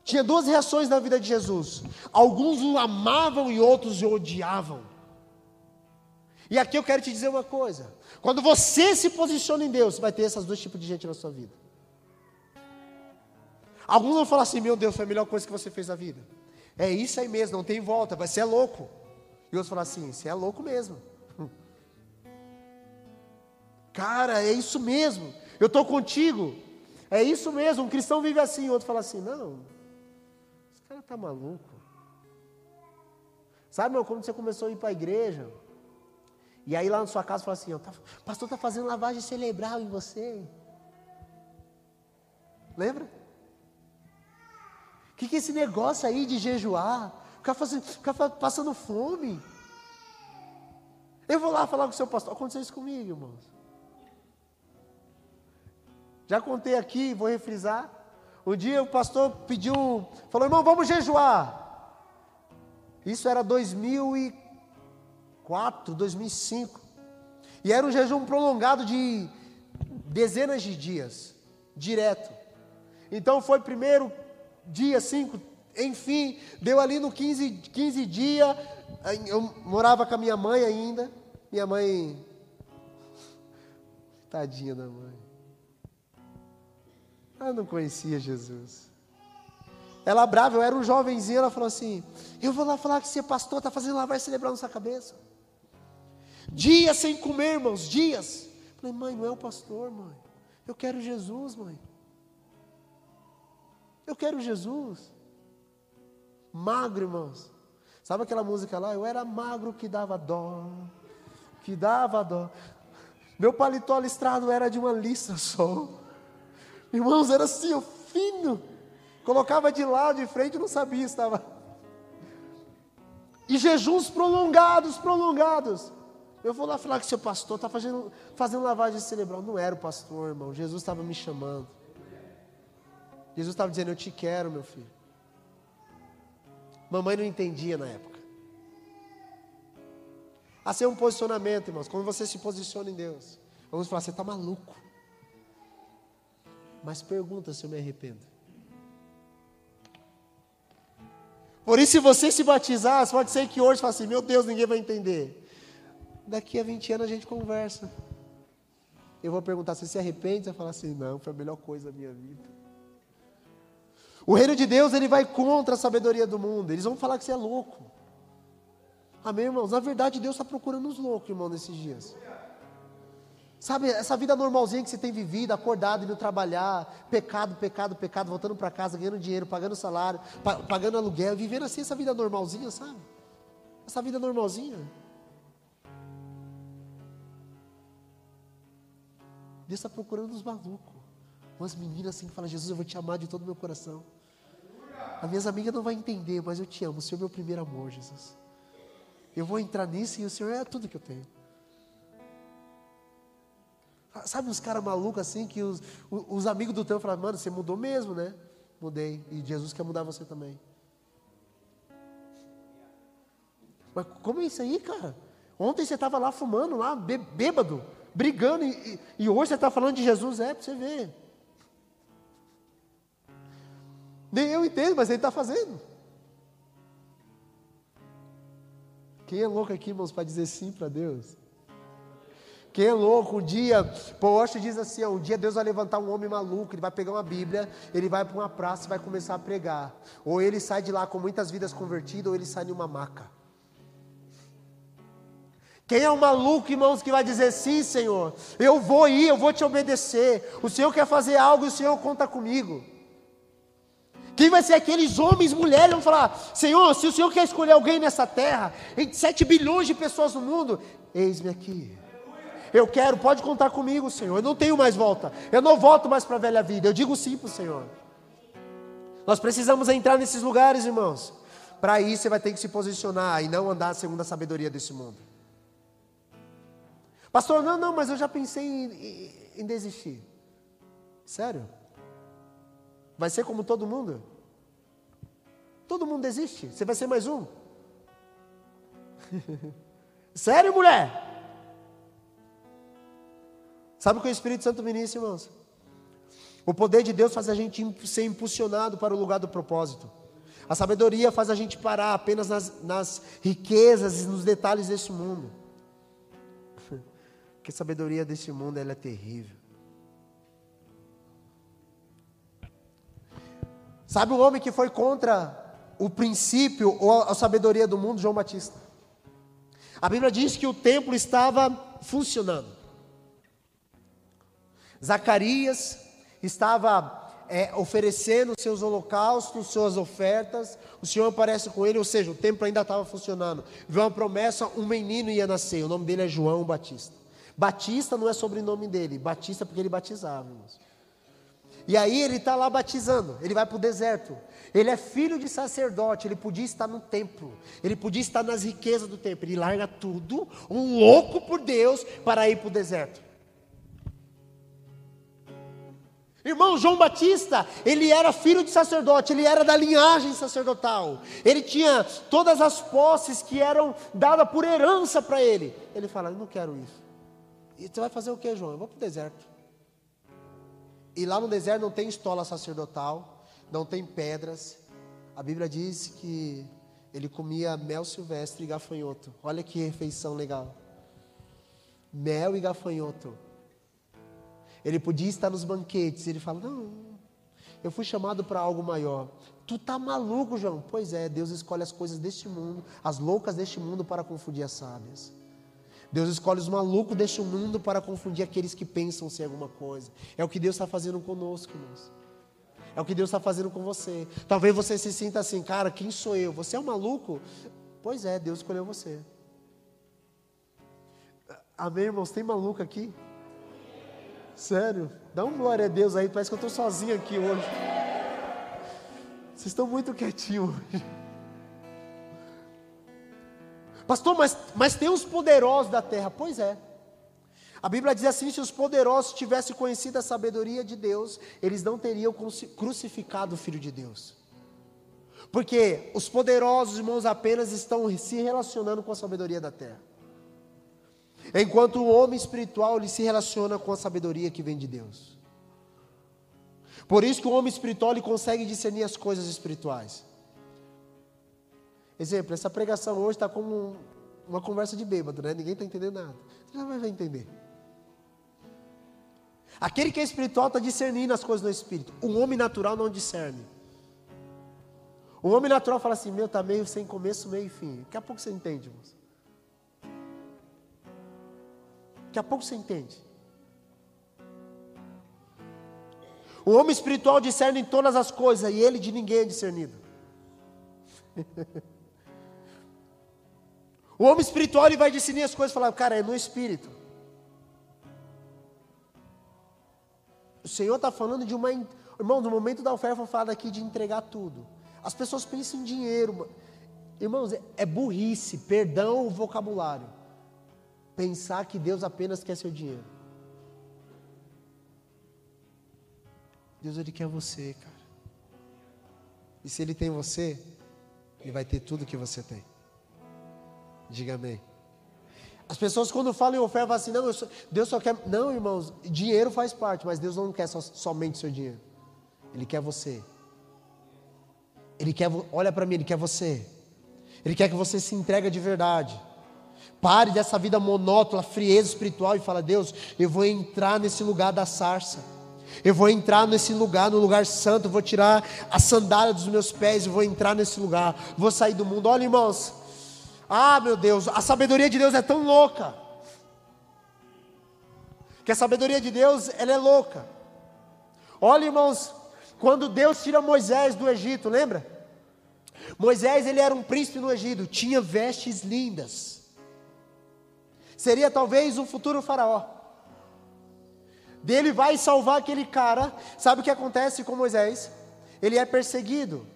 Tinha duas reações na vida de Jesus: alguns o amavam e outros o odiavam. E aqui eu quero te dizer uma coisa: quando você se posiciona em Deus, vai ter esses dois tipos de gente na sua vida. Alguns vão falar assim: meu Deus, foi a melhor coisa que você fez na vida. É isso aí mesmo, não tem volta, vai ser louco. E outros falam assim: você é louco mesmo. Cara, é isso mesmo. Eu estou contigo. É isso mesmo. Um cristão vive assim. Outro fala assim: não, esse cara está maluco. Sabe, meu, quando você começou a ir para a igreja, e aí lá na sua casa fala assim: o pastor está fazendo lavagem cerebral em você. Lembra? Que, que é esse negócio aí de jejuar? Ficar, fazendo, ficar passando fome. Eu vou lá falar com o seu pastor. Aconteceu isso comigo, irmãos. Já contei aqui, vou refrisar. Um dia o pastor pediu, falou, irmão, vamos jejuar. Isso era 2004, 2005. E era um jejum prolongado de dezenas de dias, direto. Então foi primeiro dia 5, enfim, deu ali no 15, 15 dias, eu morava com a minha mãe ainda, minha mãe, tadinha da mãe, ela não conhecia Jesus. Ela brava, eu era um jovenzinho, ela falou assim: Eu vou lá falar que você pastor, está fazendo lavar celebrar na sua cabeça. Dias sem comer, irmãos, dias. falei, mãe, não é o pastor, mãe. Eu quero Jesus, mãe. Eu quero Jesus. Magro, irmãos. Sabe aquela música lá? Eu era magro que dava dó, que dava dó. Meu paletó listrado era de uma listra só. Irmãos, era assim, ó, fino. Colocava de lado, de frente, não sabia, estava. E jejuns prolongados, prolongados. Eu vou lá falar que seu pastor está fazendo, fazendo lavagem cerebral. Não era o pastor, irmão. Jesus estava me chamando. Jesus estava dizendo: Eu te quero, meu filho. Mamãe não entendia na época. Assim é um posicionamento, irmãos. Quando você se posiciona em Deus, vamos falar: Você está maluco. Mas pergunta se eu me arrependo. Por isso, se você se batizar, pode ser que hoje fale assim: Meu Deus, ninguém vai entender. Daqui a 20 anos a gente conversa. Eu vou perguntar: Você se arrepende? Você vai falar assim: Não, foi a melhor coisa da minha vida. O reino de Deus, ele vai contra a sabedoria do mundo. Eles vão falar que você é louco. Amém, irmãos? Na verdade, Deus está procurando os loucos, irmão, nesses dias. Sabe, essa vida normalzinha que você tem vivido, acordado, indo trabalhar, pecado, pecado, pecado, voltando para casa, ganhando dinheiro, pagando salário, pagando aluguel, vivendo assim essa vida normalzinha, sabe? Essa vida normalzinha. Deus está procurando os malucos. Umas meninas assim que falam, Jesus, eu vou te amar de todo o meu coração. As minhas amigas não vão entender, mas eu te amo. O Senhor é meu primeiro amor, Jesus. Eu vou entrar nisso e o Senhor é tudo que eu tenho. Sabe uns caras malucos assim que os, os amigos do teu falam, mano, você mudou mesmo, né? Mudei. E Jesus quer mudar você também. Mas como é isso aí, cara? Ontem você estava lá fumando, lá, bêbado, brigando, e, e hoje você está falando de Jesus, é para você ver. Nem eu entendo, mas ele está fazendo. Quem é louco aqui, irmãos, para dizer sim para Deus? Quem é louco, um dia, Poste diz assim: um dia Deus vai levantar um homem maluco, ele vai pegar uma Bíblia, ele vai para uma praça e vai começar a pregar. Ou ele sai de lá com muitas vidas convertidas, ou ele sai em uma maca. Quem é o maluco, irmãos, que vai dizer sim, Senhor? Eu vou ir, eu vou te obedecer. O Senhor quer fazer algo e o Senhor conta comigo. Quem vai ser aqueles homens, mulheres, vão falar: Senhor, se o Senhor quer escolher alguém nessa terra, entre 7 bilhões de pessoas no mundo, eis-me aqui. Eu quero, pode contar comigo, Senhor. Eu não tenho mais volta. Eu não volto mais para a velha vida. Eu digo sim para o Senhor. Nós precisamos entrar nesses lugares, irmãos. Para isso você vai ter que se posicionar e não andar segundo a sabedoria desse mundo. Pastor, não, não, mas eu já pensei em, em, em desistir. Sério? Vai ser como todo mundo? Todo mundo desiste. Você vai ser mais um? Sério, mulher? Sabe o que o Espírito Santo ministra, irmãos? O poder de Deus faz a gente ser impulsionado para o lugar do propósito. A sabedoria faz a gente parar apenas nas, nas riquezas e nos detalhes desse mundo. Porque a sabedoria desse mundo ela é terrível. Sabe o homem que foi contra o princípio ou a sabedoria do mundo? João Batista. A Bíblia diz que o templo estava funcionando. Zacarias estava é, oferecendo seus holocaustos, suas ofertas, o Senhor aparece com ele, ou seja, o templo ainda estava funcionando. Viu uma promessa, um menino ia nascer, o nome dele é João Batista. Batista não é sobrenome dele, Batista porque ele batizava. E aí ele está lá batizando, ele vai para o deserto. Ele é filho de sacerdote, ele podia estar no templo, ele podia estar nas riquezas do templo. Ele larga tudo, um louco por Deus, para ir para o deserto. Irmão, João Batista, ele era filho de sacerdote, ele era da linhagem sacerdotal. Ele tinha todas as posses que eram dadas por herança para ele. Ele fala: Eu não quero isso. E você vai fazer o que, João? Eu vou para o deserto. E lá no deserto não tem estola sacerdotal, não tem pedras. A Bíblia diz que ele comia mel silvestre e gafanhoto. Olha que refeição legal. Mel e gafanhoto. Ele podia estar nos banquetes. Ele fala: Não, eu fui chamado para algo maior. Tu tá maluco, João? Pois é, Deus escolhe as coisas deste mundo, as loucas deste mundo para confundir as sábias. Deus escolhe os malucos deste mundo para confundir aqueles que pensam ser alguma coisa. É o que Deus está fazendo conosco, irmãos. É o que Deus está fazendo com você. Talvez você se sinta assim, cara, quem sou eu? Você é um maluco? Pois é, Deus escolheu você. Amém, irmãos? Tem maluco aqui? Sério? Dá um glória a Deus aí, parece que eu estou sozinho aqui hoje. Vocês estão muito quietinhos hoje. Pastor, mas, mas tem os poderosos da terra. Pois é. A Bíblia diz assim: se os poderosos tivessem conhecido a sabedoria de Deus, eles não teriam crucificado o Filho de Deus. Porque os poderosos, irmãos, apenas estão se relacionando com a sabedoria da terra. Enquanto o homem espiritual ele se relaciona com a sabedoria que vem de Deus. Por isso que o homem espiritual ele consegue discernir as coisas espirituais. Exemplo, essa pregação hoje está como uma conversa de bêbado, né? Ninguém está entendendo nada. Você já vai entender. Aquele que é espiritual está discernindo as coisas no espírito. O homem natural não discerne. O homem natural fala assim: meu, está meio sem começo, meio e fim. Daqui a pouco você entende, moço. Daqui a pouco você entende. O homem espiritual discerne em todas as coisas e ele de ninguém é discernido. o homem espiritual ele vai discernir as coisas e falar, cara, é no espírito. O Senhor está falando de uma. Irmão, no momento da oferta, eu falo aqui de entregar tudo. As pessoas pensam em dinheiro. Irmãos, é, é burrice, perdão o vocabulário pensar que Deus apenas quer seu dinheiro. Deus ele quer você, cara. E se ele tem você, ele vai ter tudo que você tem. Diga amém. As pessoas quando falam em oferta falam assim, não, só, Deus só quer. Não, irmãos, dinheiro faz parte, mas Deus não quer só, somente seu dinheiro. Ele quer você. Ele quer, olha para mim, ele quer você. Ele quer que você se entregue de verdade. Pare dessa vida monótona, frieza espiritual e fala: Deus, eu vou entrar nesse lugar da sarça. Eu vou entrar nesse lugar, no lugar santo, vou tirar a sandália dos meus pés e vou entrar nesse lugar. Vou sair do mundo. Olha, irmãos. Ah, meu Deus, a sabedoria de Deus é tão louca. Que a sabedoria de Deus, ela é louca. Olha, irmãos, quando Deus tira Moisés do Egito, lembra? Moisés, ele era um príncipe no Egito, tinha vestes lindas seria talvez um futuro faraó. Dele vai salvar aquele cara. Sabe o que acontece com Moisés? Ele é perseguido.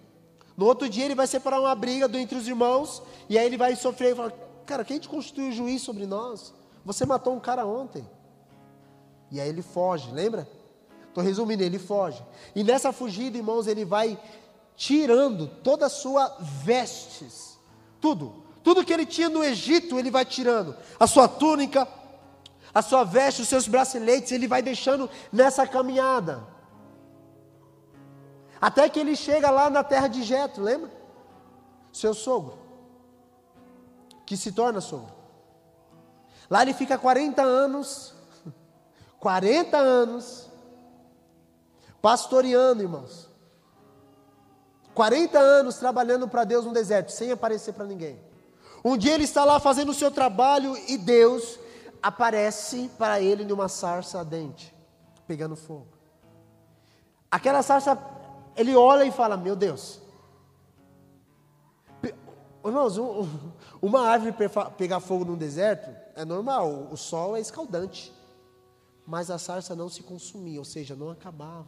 No outro dia ele vai separar uma briga entre os irmãos. E aí ele vai sofrer e falar: Cara, quem te constituiu juiz sobre nós? Você matou um cara ontem. E aí ele foge, lembra? Estou resumindo, ele foge. E nessa fugida, irmãos, ele vai tirando toda a sua vestes. Tudo. Tudo que ele tinha no Egito, ele vai tirando. A sua túnica, a sua veste, os seus braceletes, ele vai deixando nessa caminhada. Até que ele chega lá na terra de Jetro, lembra? Seu sogro, que se torna sogro. Lá ele fica 40 anos, 40 anos, pastoreando, irmãos. 40 anos trabalhando para Deus no deserto, sem aparecer para ninguém. Um dia ele está lá fazendo o seu trabalho e Deus aparece para ele numa sarça ardente, pegando fogo. Aquela sarça, ele olha e fala: Meu Deus. Irmãos, uma árvore pegar fogo no deserto é normal, o sol é escaldante. Mas a sarça não se consumia, ou seja, não acabava.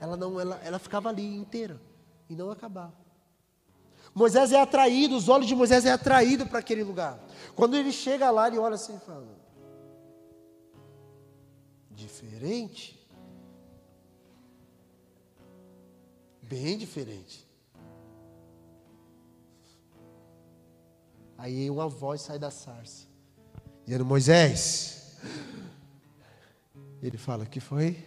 Ela, não, ela, ela ficava ali inteira e não acabava. Moisés é atraído, os olhos de Moisés é atraído para aquele lugar. Quando ele chega lá, ele olha assim e fala: diferente. Bem diferente. Aí uma voz sai da sarça, dizendo: Moisés. Ele fala: que foi?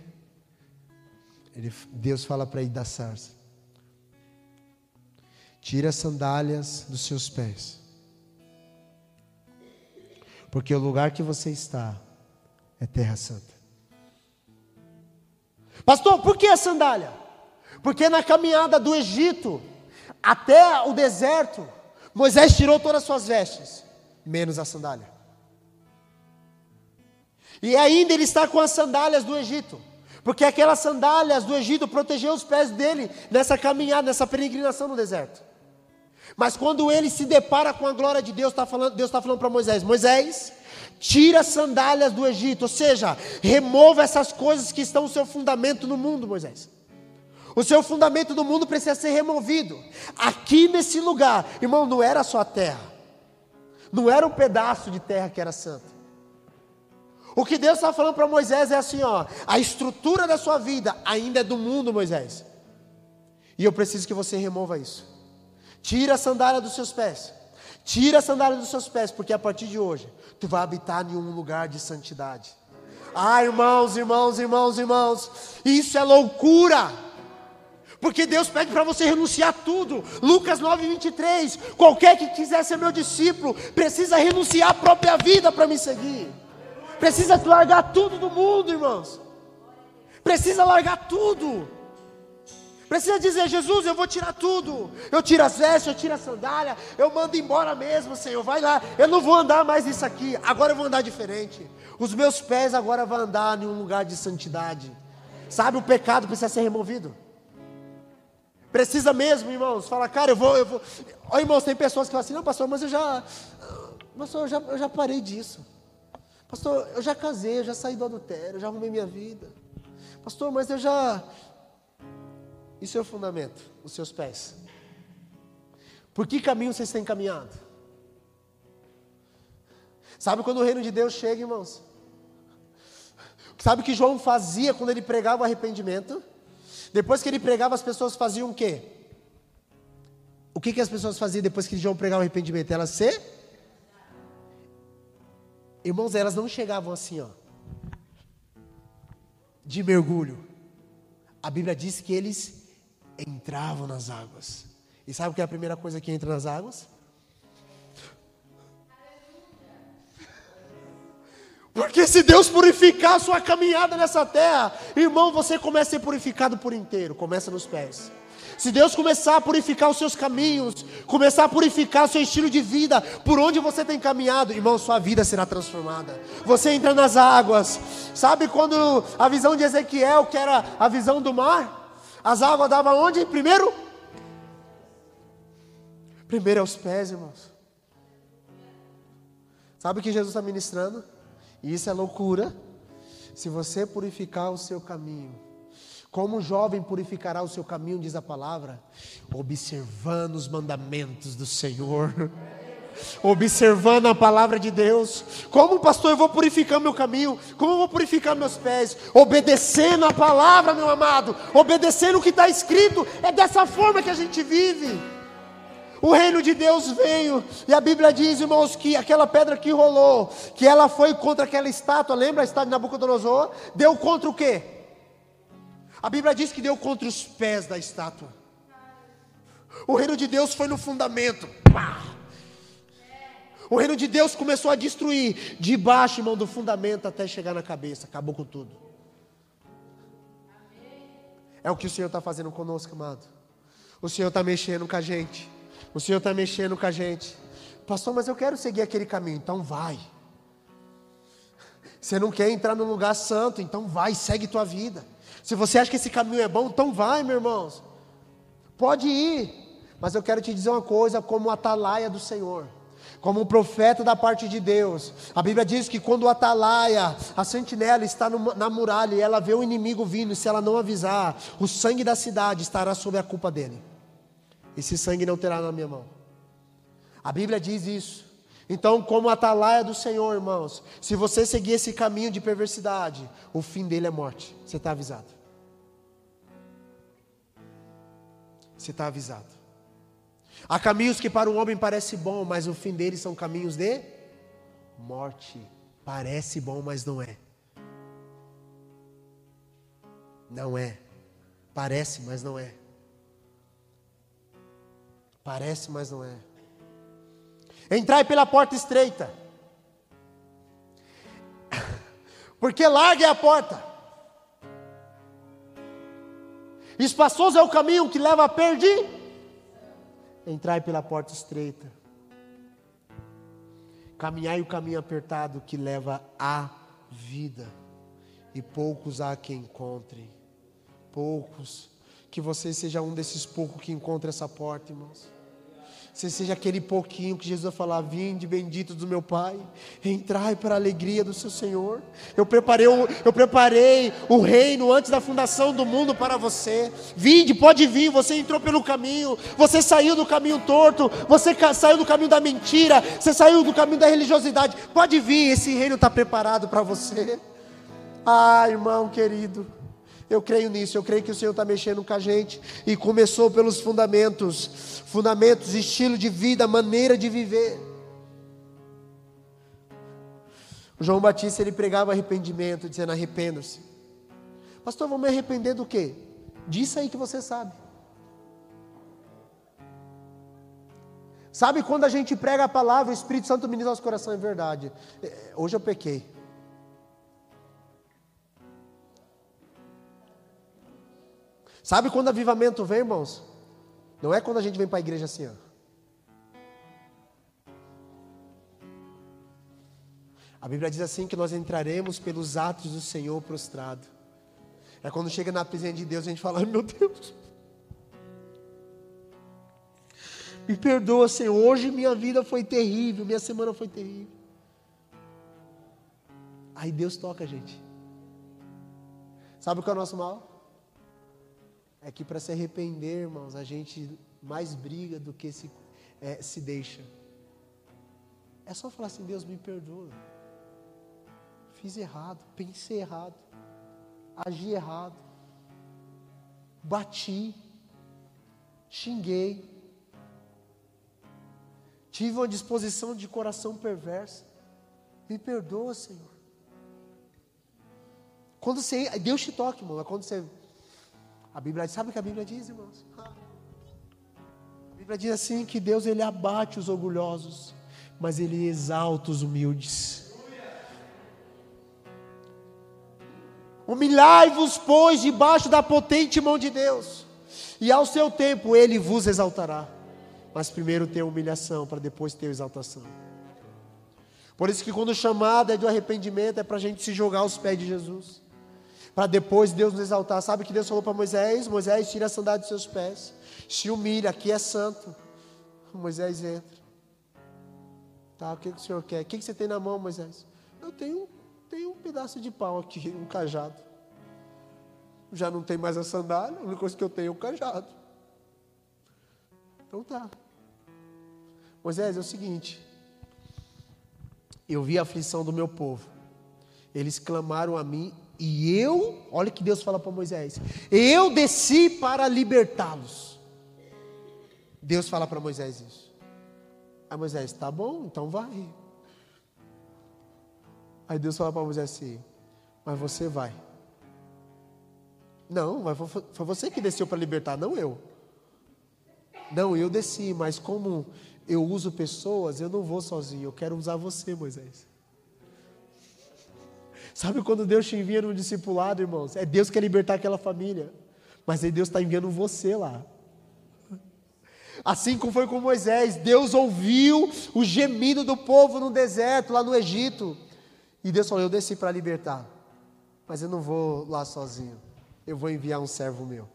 Ele, Deus fala para ele da sarça: Tire as sandálias dos seus pés. Porque o lugar que você está é terra santa. Pastor, por que a sandália? Porque na caminhada do Egito até o deserto, Moisés tirou todas as suas vestes, menos a sandália. E ainda ele está com as sandálias do Egito. Porque aquelas sandálias do Egito protegeu os pés dele nessa caminhada, nessa peregrinação no deserto. Mas quando ele se depara com a glória de Deus, tá falando, Deus está falando para Moisés: Moisés, tira as sandálias do Egito, ou seja, remova essas coisas que estão no seu fundamento no mundo, Moisés. O seu fundamento do mundo precisa ser removido. Aqui nesse lugar, irmão, não era só a terra, não era um pedaço de terra que era santo. O que Deus está falando para Moisés é assim: ó, a estrutura da sua vida ainda é do mundo, Moisés. E eu preciso que você remova isso. Tira a sandália dos seus pés. Tira a sandália dos seus pés, porque a partir de hoje tu vai habitar em um lugar de santidade. Ah, irmãos, irmãos, irmãos, irmãos, isso é loucura. Porque Deus pede para você renunciar tudo. Lucas 9:23. Qualquer que quiser ser meu discípulo precisa renunciar a própria vida para me seguir. Precisa largar tudo do mundo, irmãos. Precisa largar tudo. Precisa dizer, Jesus, eu vou tirar tudo. Eu tiro as vestes, eu tiro a sandália, eu mando embora mesmo, Senhor. Vai lá, eu não vou andar mais isso aqui. Agora eu vou andar diferente. Os meus pés agora vão andar em um lugar de santidade. Sabe, o pecado precisa ser removido. Precisa mesmo, irmãos. Fala, cara, eu vou, eu vou. Ó, irmãos, tem pessoas que falam assim, não, pastor, mas eu já. Pastor, eu já, eu já parei disso. Pastor, eu já casei, eu já saí do adultério, eu já arrumei minha vida. Pastor, mas eu já e seu fundamento? Os seus pés. Por que caminho vocês têm caminhado? Sabe quando o reino de Deus chega, irmãos? Sabe o que João fazia quando ele pregava o arrependimento? Depois que ele pregava, as pessoas faziam o quê? O que, que as pessoas faziam depois que João pregava o arrependimento? Elas se. Irmãos, elas não chegavam assim, ó. De mergulho. A Bíblia diz que eles entravam nas águas. E sabe o que é a primeira coisa que entra nas águas? Porque se Deus purificar a sua caminhada nessa terra, irmão, você começa a ser purificado por inteiro, começa nos pés. Se Deus começar a purificar os seus caminhos, começar a purificar o seu estilo de vida, por onde você tem caminhado, irmão, sua vida será transformada. Você entra nas águas. Sabe quando a visão de Ezequiel, que era a visão do mar? As águas davam onde? Primeiro? Primeiro aos pés, irmãos. Sabe o que Jesus está ministrando? E isso é loucura. Se você purificar o seu caminho, como o jovem purificará o seu caminho, diz a palavra, observando os mandamentos do Senhor. observando a palavra de Deus. Como pastor eu vou purificar meu caminho? Como eu vou purificar meus pés? Obedecendo a palavra, meu amado, obedecendo o que está escrito. É dessa forma que a gente vive. O reino de Deus veio, e a Bíblia diz, irmãos, que aquela pedra que rolou, que ela foi contra aquela estátua, lembra a estátua de Nabucodonosor? Deu contra o quê? A Bíblia diz que deu contra os pés da estátua. O reino de Deus foi no fundamento. Pá! O reino de Deus começou a destruir de baixo, irmão, do fundamento até chegar na cabeça. Acabou com tudo. É o que o Senhor está fazendo conosco, amado. O Senhor está mexendo com a gente. O Senhor está mexendo com a gente. Pastor, mas eu quero seguir aquele caminho. Então vai. Você não quer entrar no lugar santo, então vai, segue tua vida. Se você acha que esse caminho é bom, então vai, meus irmãos. Pode ir. Mas eu quero te dizer uma coisa, como atalaia do Senhor como um profeta da parte de Deus. A Bíblia diz que quando o atalaia, a sentinela está no, na muralha e ela vê o inimigo vindo, e se ela não avisar, o sangue da cidade estará sob a culpa dele. Esse sangue não terá na minha mão. A Bíblia diz isso. Então, como atalaia do Senhor, irmãos, se você seguir esse caminho de perversidade, o fim dele é morte. Você está avisado. Você está avisado. Há caminhos que para o homem parece bom, mas o fim deles são caminhos de morte. Parece bom, mas não é. Não é. Parece, mas não é. Parece, mas não é. Entrai pela porta estreita. Porque larga é a porta. Espaçoso é o caminho que leva a perder Entrai pela porta estreita. Caminhai o caminho apertado que leva à vida. E poucos há que encontrem. Poucos. Que você seja um desses poucos que encontra essa porta, irmãos. Você seja aquele pouquinho que Jesus vai falar: Vinde, bendito do meu Pai, entrai para a alegria do seu Senhor. Eu preparei, o, eu preparei o reino antes da fundação do mundo para você. Vinde, pode vir. Você entrou pelo caminho, você saiu do caminho torto, você saiu do caminho da mentira, você saiu do caminho da religiosidade. Pode vir, esse reino está preparado para você. Ah, irmão querido. Eu creio nisso, eu creio que o Senhor está mexendo com a gente e começou pelos fundamentos fundamentos, estilo de vida, maneira de viver. O João Batista ele pregava arrependimento, dizendo: arrependa-se. Pastor, vou me arrepender do quê? Disso aí que você sabe. Sabe quando a gente prega a palavra, o Espírito Santo ministra nosso coração, é verdade. É, hoje eu pequei. Sabe quando avivamento vem, irmãos? Não é quando a gente vem para a igreja assim, ó. A Bíblia diz assim que nós entraremos pelos atos do Senhor prostrado. É quando chega na presença de Deus a gente fala, meu Deus. Me perdoa, Senhor. Hoje minha vida foi terrível, minha semana foi terrível. Aí Deus toca a gente. Sabe o que é o nosso mal? É que para se arrepender, irmãos, a gente mais briga do que se, é, se deixa. É só falar assim: Deus me perdoa. Fiz errado, pensei errado, agi errado, bati, xinguei, tive uma disposição de coração perversa. Me perdoa, Senhor. Quando você, Deus te toca, irmão, quando você a Bíblia sabe o que a Bíblia diz, irmãos? A Bíblia diz assim que Deus ele abate os orgulhosos, mas ele exalta os humildes. Humilhai-vos, pois, debaixo da potente mão de Deus, e ao seu tempo ele vos exaltará. Mas primeiro tem a humilhação, para depois ter a exaltação. Por isso que quando o chamado é do arrependimento, é para a gente se jogar aos pés de Jesus para depois Deus nos exaltar. Sabe que Deus falou para Moisés? Moisés, tira a sandália dos seus pés, se humilha, aqui é santo. Moisés entra. Tá, o que, o senhor quer? O que, que você tem na mão, Moisés? Eu tenho, tenho um pedaço de pau aqui, um cajado. Já não tem mais a sandália, a única coisa que eu tenho é o cajado. Então tá. Moisés, é o seguinte: Eu vi a aflição do meu povo. Eles clamaram a mim e eu, olha que Deus fala para Moisés: Eu desci para libertá-los. Deus fala para Moisés isso. Aí Moisés, tá bom, então vai. Aí Deus fala para Moisés assim: Mas você vai. Não, mas foi você que desceu para libertar, não eu. Não, eu desci, mas como eu uso pessoas, eu não vou sozinho, eu quero usar você, Moisés. Sabe quando Deus te envia no discipulado, irmãos? É Deus que quer libertar aquela família. Mas aí Deus está enviando você lá. Assim como foi com Moisés, Deus ouviu o gemido do povo no deserto, lá no Egito. E Deus falou: Eu desci para libertar, mas eu não vou lá sozinho. Eu vou enviar um servo meu.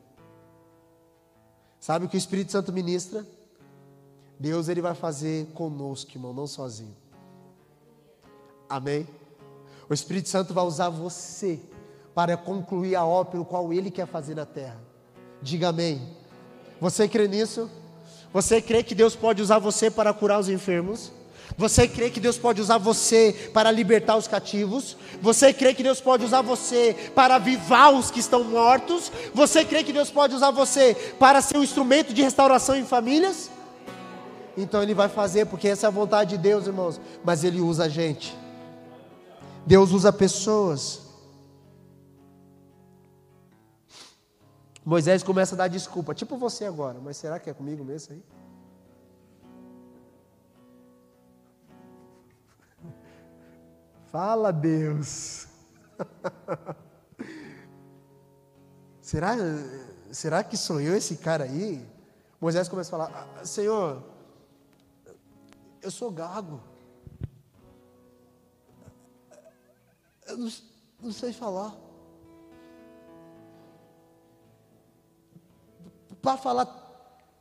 Sabe o que o Espírito Santo ministra? Deus ele vai fazer conosco, irmão, não sozinho. Amém? O Espírito Santo vai usar você para concluir a obra pelo qual Ele quer fazer na terra. Diga amém. Você crê nisso? Você crê que Deus pode usar você para curar os enfermos? Você crê que Deus pode usar você para libertar os cativos? Você crê que Deus pode usar você para avivar os que estão mortos? Você crê que Deus pode usar você para ser um instrumento de restauração em famílias? Então Ele vai fazer, porque essa é a vontade de Deus, irmãos. Mas Ele usa a gente. Deus usa pessoas. Moisés começa a dar desculpa, tipo você agora, mas será que é comigo mesmo aí? Fala Deus. será, será que sou eu esse cara aí? Moisés começa a falar: ah, Senhor, eu sou gago. Eu não, não sei falar. Para falar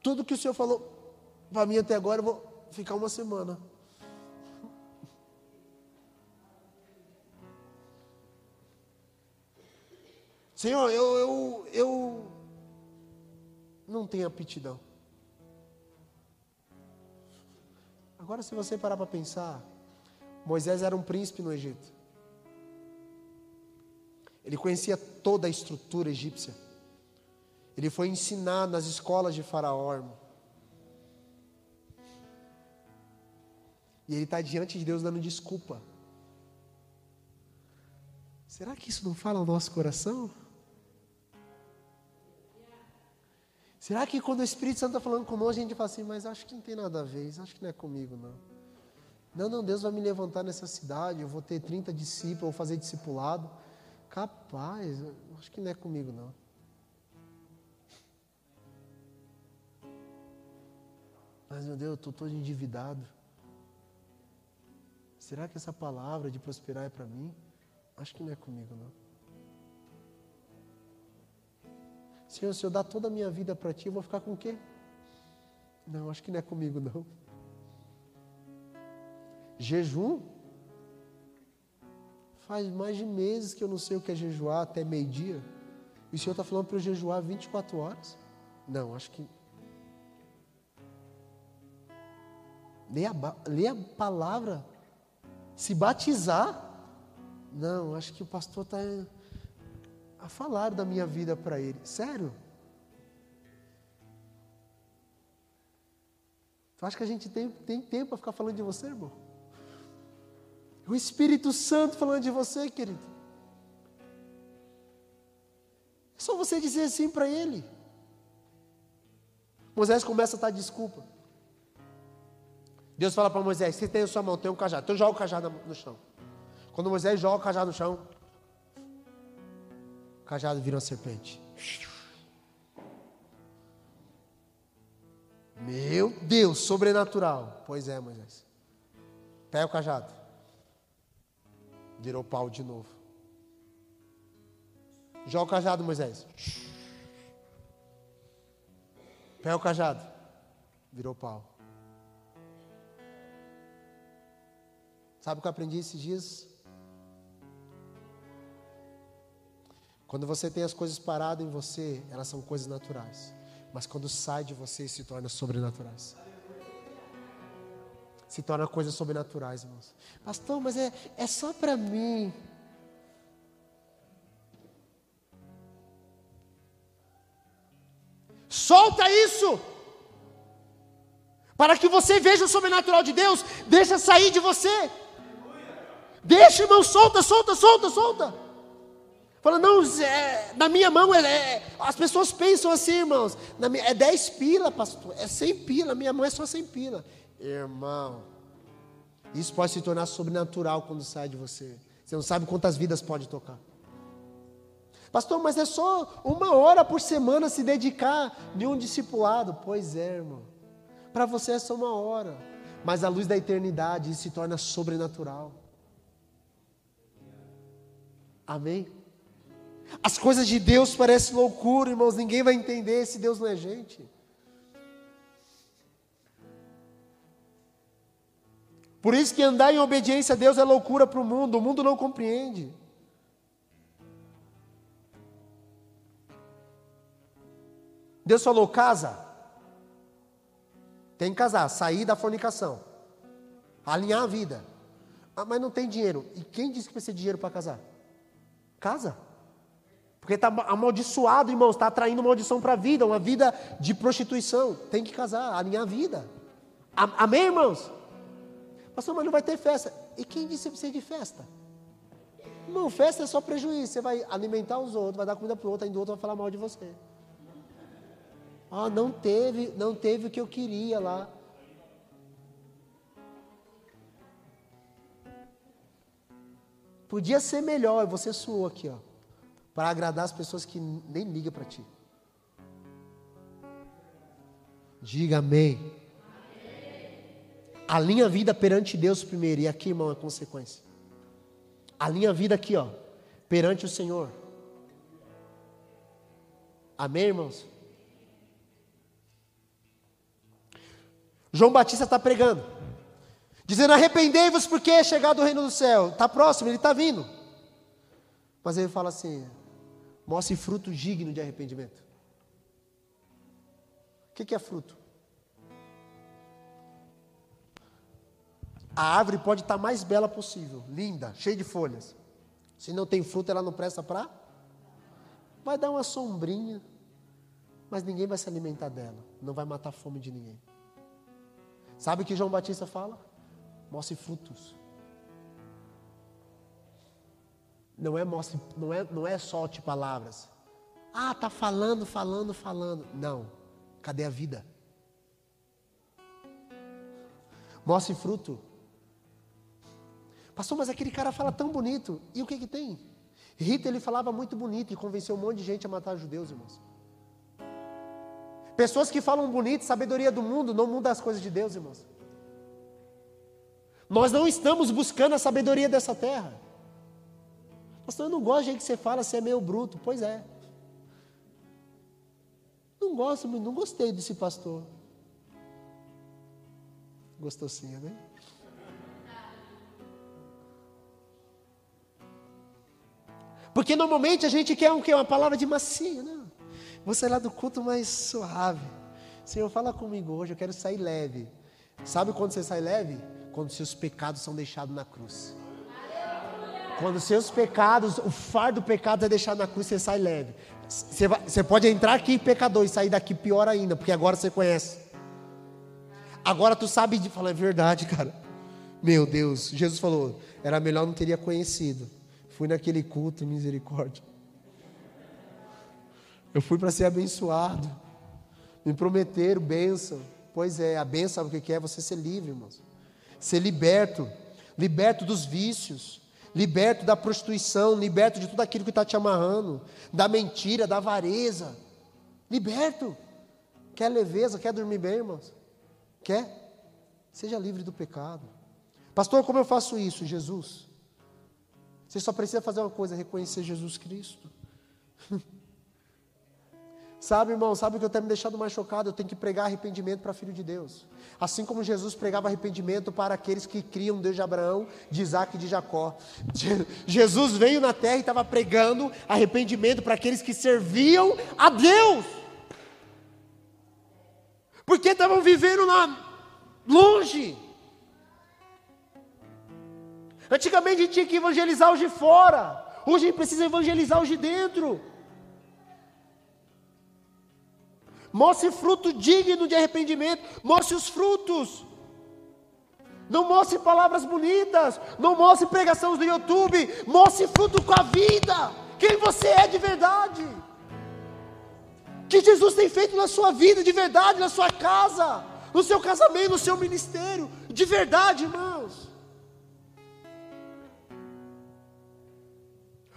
tudo que o Senhor falou para mim até agora, eu vou ficar uma semana. Senhor, eu, eu, eu não tenho aptidão. Agora, se você parar para pensar, Moisés era um príncipe no Egito. Ele conhecia toda a estrutura egípcia. Ele foi ensinado nas escolas de Faraó. Irmão. E ele está diante de Deus dando desculpa. Será que isso não fala ao nosso coração? Será que quando o Espírito Santo está falando conosco, a gente fala assim, mas acho que não tem nada a ver, acho que não é comigo, não. Não, não, Deus vai me levantar nessa cidade, eu vou ter 30 discípulos, vou fazer discipulado. Capaz, acho que não é comigo não. Mas meu Deus, eu estou todo endividado. Será que essa palavra de prosperar é para mim? Acho que não é comigo não. Senhor, se eu dar toda a minha vida para Ti, eu vou ficar com o quê? Não, acho que não é comigo não. Jejum Faz mais de meses que eu não sei o que é jejuar até meio-dia. E o Senhor está falando para eu jejuar 24 horas? Não, acho que. Ler a, a palavra. Se batizar. Não, acho que o pastor está a falar da minha vida para ele. Sério? Tu acha que a gente tem, tem tempo para ficar falando de você, irmão? O Espírito Santo falando de você, querido. É só você dizer assim para ele. Moisés começa a dar desculpa. Deus fala para Moisés: Você tem a sua mão, tem um cajado. Então joga o cajado no chão. Quando Moisés joga o cajado no chão, o cajado vira uma serpente. Meu Deus, sobrenatural. Pois é, Moisés. Pega o cajado virou pau de novo. Joga o cajado, Moisés. Pega o cajado. Virou pau. Sabe o que eu aprendi esses dias? Quando você tem as coisas paradas em você, elas são coisas naturais. Mas quando sai de você, se torna sobrenaturais. Se torna coisas sobrenaturais, irmãos. Pastor, mas é, é só para mim. Solta isso! Para que você veja o sobrenatural de Deus, deixa sair de você. Deixa, irmão, solta, solta, solta, solta. Fala, não, é, na minha mão, é, é, as pessoas pensam assim, irmãos, minha, é 10 pila, pastor, é 100 pila, minha mão é só 100 pila. Irmão, isso pode se tornar sobrenatural quando sai de você. Você não sabe quantas vidas pode tocar. Pastor, mas é só uma hora por semana se dedicar em um discipulado. Pois é, irmão. Para você é só uma hora. Mas a luz da eternidade se torna sobrenatural. Amém? As coisas de Deus parecem loucura, irmãos. Ninguém vai entender se Deus não é gente. Por isso que andar em obediência a Deus é loucura para o mundo. O mundo não compreende. Deus falou: casa. Tem que casar, sair da fornicação, alinhar a vida. Ah, mas não tem dinheiro. E quem disse que precisa de dinheiro para casar? Casa. Porque está amaldiçoado, irmãos, está atraindo maldição para a vida, uma vida de prostituição. Tem que casar, alinhar a vida. Amém, irmãos? Pastor, mas não vai ter festa. E quem disse que precisa de festa? Não, festa é só prejuízo. Você vai alimentar os outros, vai dar comida para o outro, ainda o outro vai falar mal de você. Ah, não teve, não teve o que eu queria lá. Podia ser melhor, você suou aqui, ó, para agradar as pessoas que nem ligam para ti. Diga amém. A linha vida perante Deus primeiro, e aqui, irmão, é consequência. A linha vida aqui, ó, perante o Senhor. Amém, irmãos? João Batista está pregando, dizendo: arrependei-vos porque é chegado o reino do céu. Está próximo, ele está vindo. Mas ele fala assim: mostre fruto digno de arrependimento. O que, que é fruto? A árvore pode estar mais bela possível, linda, cheia de folhas. Se não tem fruto, ela não presta para. Vai dar uma sombrinha, mas ninguém vai se alimentar dela. Não vai matar a fome de ninguém. Sabe o que João Batista fala? Mostre frutos. Não é, mostre, não é, não é solte palavras. Ah, tá falando, falando, falando. Não. Cadê a vida? Mostre fruto. Pastor, mas aquele cara fala tão bonito. E o que que tem? Rita, ele falava muito bonito e convenceu um monte de gente a matar judeus, irmãos. Pessoas que falam bonito, sabedoria do mundo, não muda as coisas de Deus, irmãos. Nós não estamos buscando a sabedoria dessa terra. Pastor, eu não gosto de que você fala, você é meio bruto. Pois é. Não gosto, não gostei desse pastor. Gostou sim, né? Porque normalmente a gente quer um, uma palavra de macio, né? Vou sair lá do culto mais suave. Senhor, fala comigo hoje, eu quero sair leve. Sabe quando você sai leve? Quando seus pecados são deixados na cruz. Quando seus pecados, o fardo do pecado é deixado na cruz, você sai leve. Você, vai, você pode entrar aqui pecador e sair daqui pior ainda, porque agora você conhece. Agora tu sabe de falar, é verdade, cara. Meu Deus, Jesus falou, era melhor não teria conhecido. Fui naquele culto, misericórdia. Eu fui para ser abençoado. Me prometeram bênção. Pois é, a bênção sabe o que é? Você ser livre, irmãos. Ser liberto. Liberto dos vícios. Liberto da prostituição. Liberto de tudo aquilo que está te amarrando. Da mentira, da avareza. Liberto. Quer leveza? Quer dormir bem, irmãos? Quer? Seja livre do pecado. Pastor, como eu faço isso? Jesus. Você só precisa fazer uma coisa: reconhecer Jesus Cristo. Sabe, irmão, sabe o que eu tenho me deixado mais chocado? Eu tenho que pregar arrependimento para filho de Deus. Assim como Jesus pregava arrependimento para aqueles que criam Deus de Abraão, de Isaac e de Jacó. Jesus veio na terra e estava pregando arrependimento para aqueles que serviam a Deus. Porque estavam vivendo lá longe. Antigamente a gente tinha que evangelizar os de fora. Hoje a gente precisa evangelizar os de dentro. Mostre fruto digno de arrependimento. Mostre os frutos. Não mostre palavras bonitas. Não mostre pregações do YouTube. Mostre fruto com a vida. Quem você é de verdade. Que Jesus tem feito na sua vida de verdade, na sua casa, no seu casamento, no seu ministério. De verdade, irmãos.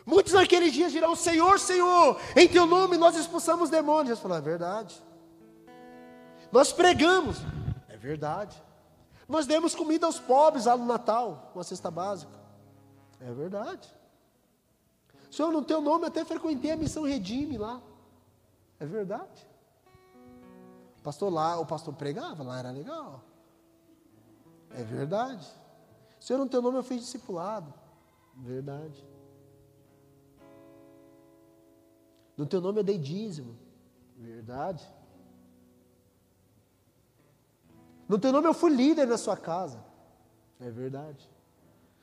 Muitos naqueles dias dirão: Senhor, Senhor, em teu nome nós expulsamos demônios. Jesus falou: é verdade. Nós pregamos, é verdade. Nós demos comida aos pobres lá no Natal, uma cesta básica, é verdade. Senhor, no teu nome até frequentei a missão Redime lá, é verdade. O pastor lá, o pastor pregava, lá era legal, é verdade. Senhor, no teu nome eu fiz discipulado, verdade. No teu nome eu dei dízimo. Verdade. No teu nome eu fui líder na sua casa. É verdade.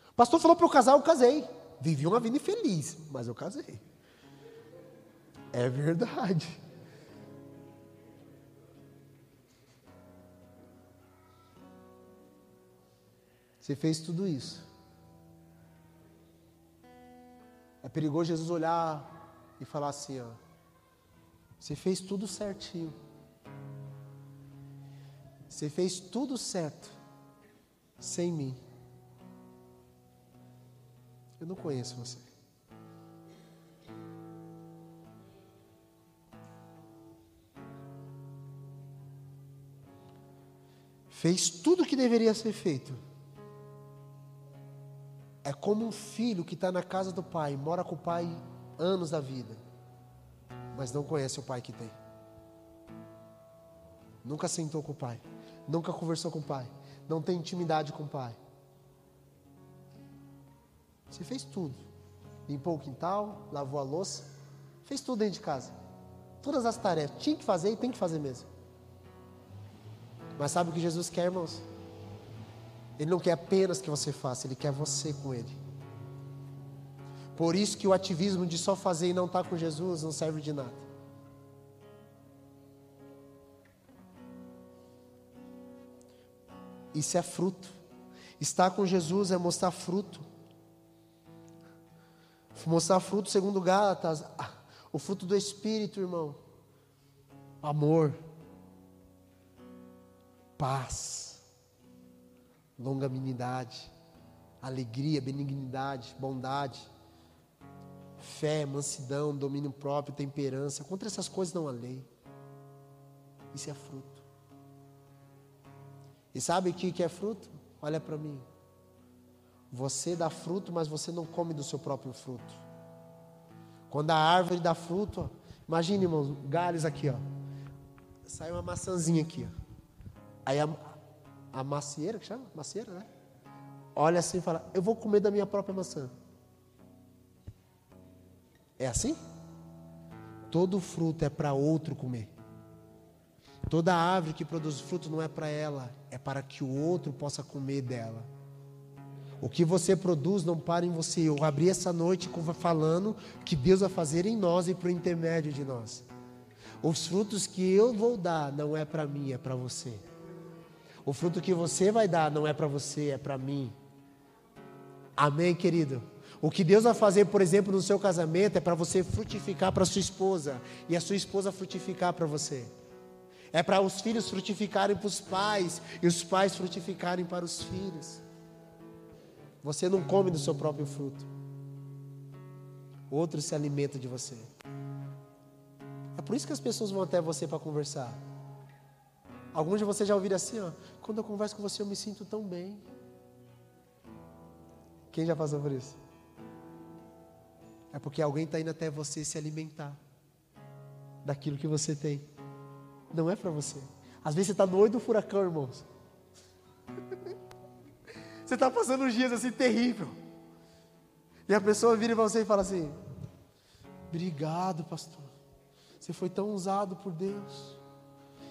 O pastor falou para eu casar, eu casei. Vivi uma vida infeliz, mas eu casei. É verdade. Você fez tudo isso. É perigoso Jesus olhar e falar assim: ó, você fez tudo certinho. Você fez tudo certo sem mim. Eu não conheço você. Fez tudo o que deveria ser feito. É como um filho que está na casa do pai, mora com o pai anos da vida, mas não conhece o pai que tem. Nunca sentou com o pai, nunca conversou com o pai, não tem intimidade com o pai. Você fez tudo. Limpou o quintal, lavou a louça, fez tudo dentro de casa. Todas as tarefas, tinha que fazer e tem que fazer mesmo. Mas sabe o que Jesus quer, irmãos? Ele não quer apenas que você faça, ele quer você com ele. Por isso que o ativismo de só fazer e não estar tá com Jesus não serve de nada. Isso é fruto. Estar com Jesus é mostrar fruto. Mostrar fruto segundo Gálatas, o fruto do Espírito, irmão. Amor, paz, longanimidade, alegria, benignidade, bondade, fé, mansidão, domínio próprio, temperança. Contra essas coisas não há lei. Isso é fruto. E sabe o que é fruto? Olha para mim. Você dá fruto, mas você não come do seu próprio fruto. Quando a árvore dá fruto, ó, imagine, irmãos, galhos aqui, ó. Sai uma maçãzinha aqui, ó. Aí a, a macieira, que chama? Macieira, né? Olha assim e fala: Eu vou comer da minha própria maçã. É assim? Todo fruto é para outro comer. Toda árvore que produz fruto não é para ela, é para que o outro possa comer dela. O que você produz não para em você. Eu abri essa noite falando que Deus vai fazer em nós e por intermédio de nós. Os frutos que eu vou dar não é para mim, é para você. O fruto que você vai dar não é para você, é para mim. Amém, querido? O que Deus vai fazer, por exemplo, no seu casamento é para você frutificar para sua esposa e a sua esposa frutificar para você. É para os filhos frutificarem para os pais e os pais frutificarem para os filhos. Você não come do seu próprio fruto. Outro se alimenta de você. É por isso que as pessoas vão até você para conversar. Alguns de vocês já ouviram assim, ó, quando eu converso com você eu me sinto tão bem. Quem já passou por isso? É porque alguém está indo até você se alimentar daquilo que você tem. Não é para você. Às vezes você está no olho do furacão, irmãos. você está passando uns dias assim terrível. E a pessoa vira para você e fala assim: Obrigado, pastor. Você foi tão usado por Deus.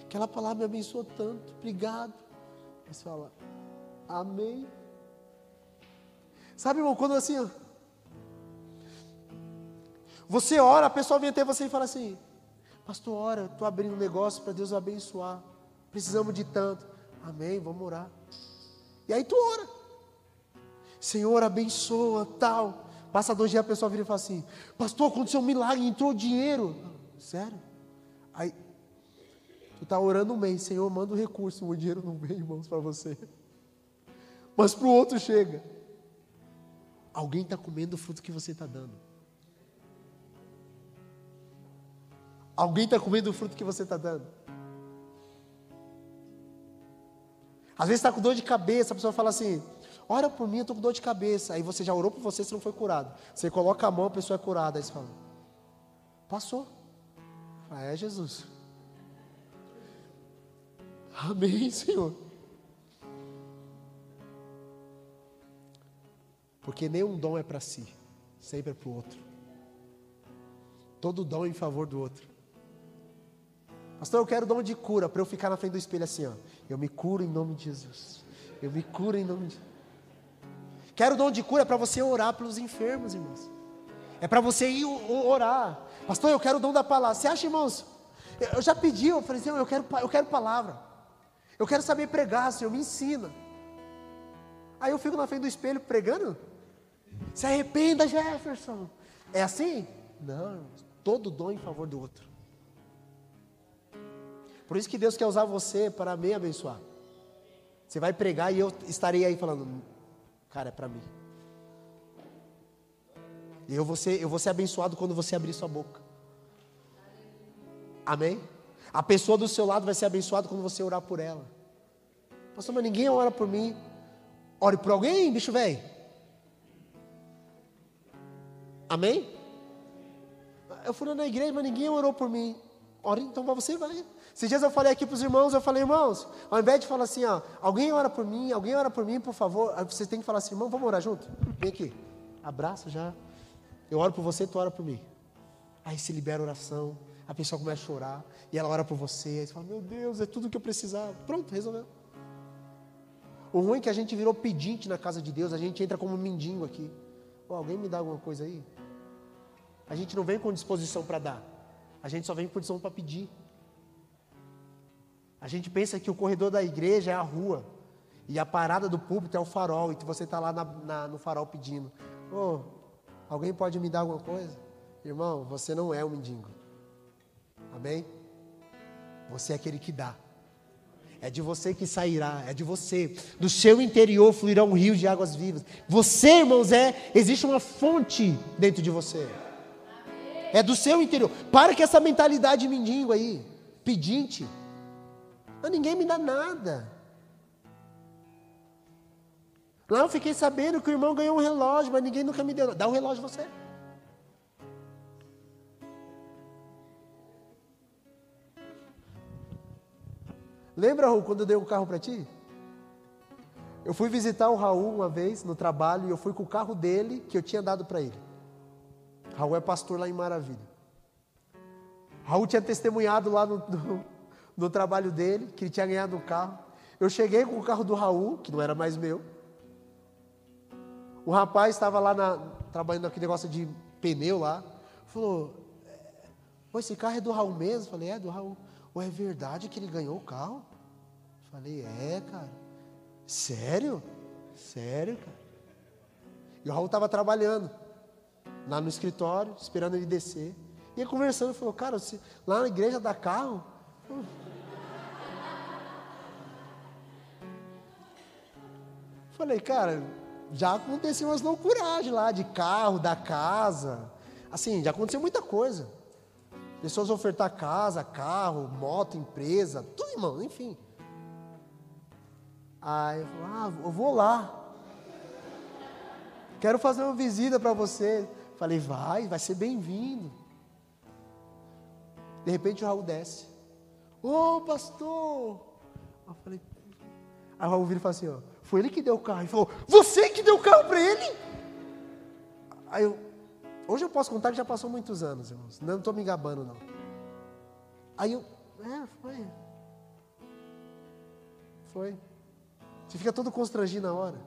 Aquela palavra me abençoou tanto. Obrigado. Aí você fala: Amém. Sabe, irmão, quando assim, ó, você ora, a pessoa vem até você e fala assim: Pastor, ora, estou abrindo um negócio para Deus abençoar. Precisamos de tanto. Amém, vamos orar. E aí tu ora. Senhor, abençoa, tal. Passa dois dias a pessoa vira e fala assim: Pastor, aconteceu um milagre, entrou dinheiro. Sério? Aí, tu está orando um mês, Senhor, manda o um recurso, o dinheiro não vem, irmãos, para você. Mas para o outro chega. Alguém está comendo o fruto que você está dando. Alguém está comendo o fruto que você está dando. Às vezes está com dor de cabeça, a pessoa fala assim: ora por mim, eu estou com dor de cabeça. Aí você já orou por você, você não foi curado. Você coloca a mão, a pessoa é curada. Aí você fala: passou. Ah, é Jesus. Amém, Senhor. Porque nenhum dom é para si, sempre é para o outro. Todo dom é em favor do outro. Pastor, eu quero dom de cura para eu ficar na frente do espelho assim, ó. Eu me curo em nome de Jesus. Eu me curo em nome de Quero dom de cura para você orar pelos enfermos, irmãos. É para você ir orar. Pastor, eu quero o dom da palavra. Você acha, irmãos? Eu já pedi, eu falei, Senhor, eu quero, eu quero palavra. Eu quero saber pregar, Senhor, me ensina. Aí eu fico na frente do espelho pregando. Se arrependa, Jefferson. É assim? Não, todo dom em favor do outro. Por isso que Deus quer usar você para me abençoar. Você vai pregar e eu estarei aí falando, cara, é para mim. E eu vou, ser, eu vou ser abençoado quando você abrir sua boca. Amém? A pessoa do seu lado vai ser abençoada quando você orar por ela. Pastor, mas ninguém ora por mim. Ore por alguém, bicho velho. Amém? Eu fui na igreja, mas ninguém orou por mim. Ora, então você vai. Esses dias eu falei aqui para os irmãos, eu falei, irmãos, ao invés de falar assim, ó, alguém ora por mim, alguém ora por mim, por favor, você tem que falar assim, irmão, vamos orar junto? Vem aqui. Abraço já. Eu oro por você, tu ora por mim. Aí se libera a oração, a pessoa começa a chorar, e ela ora por você, aí você fala, meu Deus, é tudo que eu precisava. Pronto, resolveu. O ruim é que a gente virou pedinte na casa de Deus, a gente entra como mendigo aqui. Oh, alguém me dá alguma coisa aí? A gente não vem com disposição para dar. A gente só vem com disposição para pedir. A gente pensa que o corredor da igreja é a rua. E a parada do púlpito é o farol. E você está lá na, na, no farol pedindo. Oh, alguém pode me dar alguma coisa? Irmão, você não é um mendigo. Amém? Você é aquele que dá. É de você que sairá, é de você. Do seu interior fluirá um rio de águas vivas. Você, irmãos, é. Existe uma fonte dentro de você. É do seu interior. Para com essa mentalidade mendigo aí, pedinte. Mas ninguém me dá nada. Lá eu fiquei sabendo que o irmão ganhou um relógio, mas ninguém nunca me deu. Dá o um relógio você. Lembra, Raul, quando eu dei o um carro para ti? Eu fui visitar o Raul uma vez no trabalho e eu fui com o carro dele que eu tinha dado para ele. Raul é pastor lá em Maravilha. Raul tinha testemunhado lá no, no, no trabalho dele, que ele tinha ganhado um carro. Eu cheguei com o carro do Raul, que não era mais meu. O rapaz estava lá na, trabalhando naquele negócio de pneu lá. Falou: Esse carro é do Raul mesmo? Falei: É do Raul. Ou é verdade que ele ganhou o carro? Falei: É, cara. Sério? Sério, cara. E o Raul estava trabalhando lá no escritório, esperando ele descer. E ele conversando, falou, cara, lá na igreja dá carro. Cara, já aconteceu umas loucuragens lá de carro, da casa. Assim, já aconteceu muita coisa. Pessoas ofertar casa, carro, moto, empresa, tudo, irmão, enfim. Aí eu falei, ah, eu vou lá. Quero fazer uma visita para você. Falei, vai, vai ser bem-vindo. De repente o Raul desce. Ô oh, pastor! Eu falei, aí o Raul vira e fala assim: ó, foi ele que deu o carro. Ele falou, você que deu o carro para ele? Aí eu, hoje eu posso contar que já passou muitos anos, irmãos. Não estou me gabando, não. Aí eu, é, foi. Foi. Você fica todo constrangido na hora.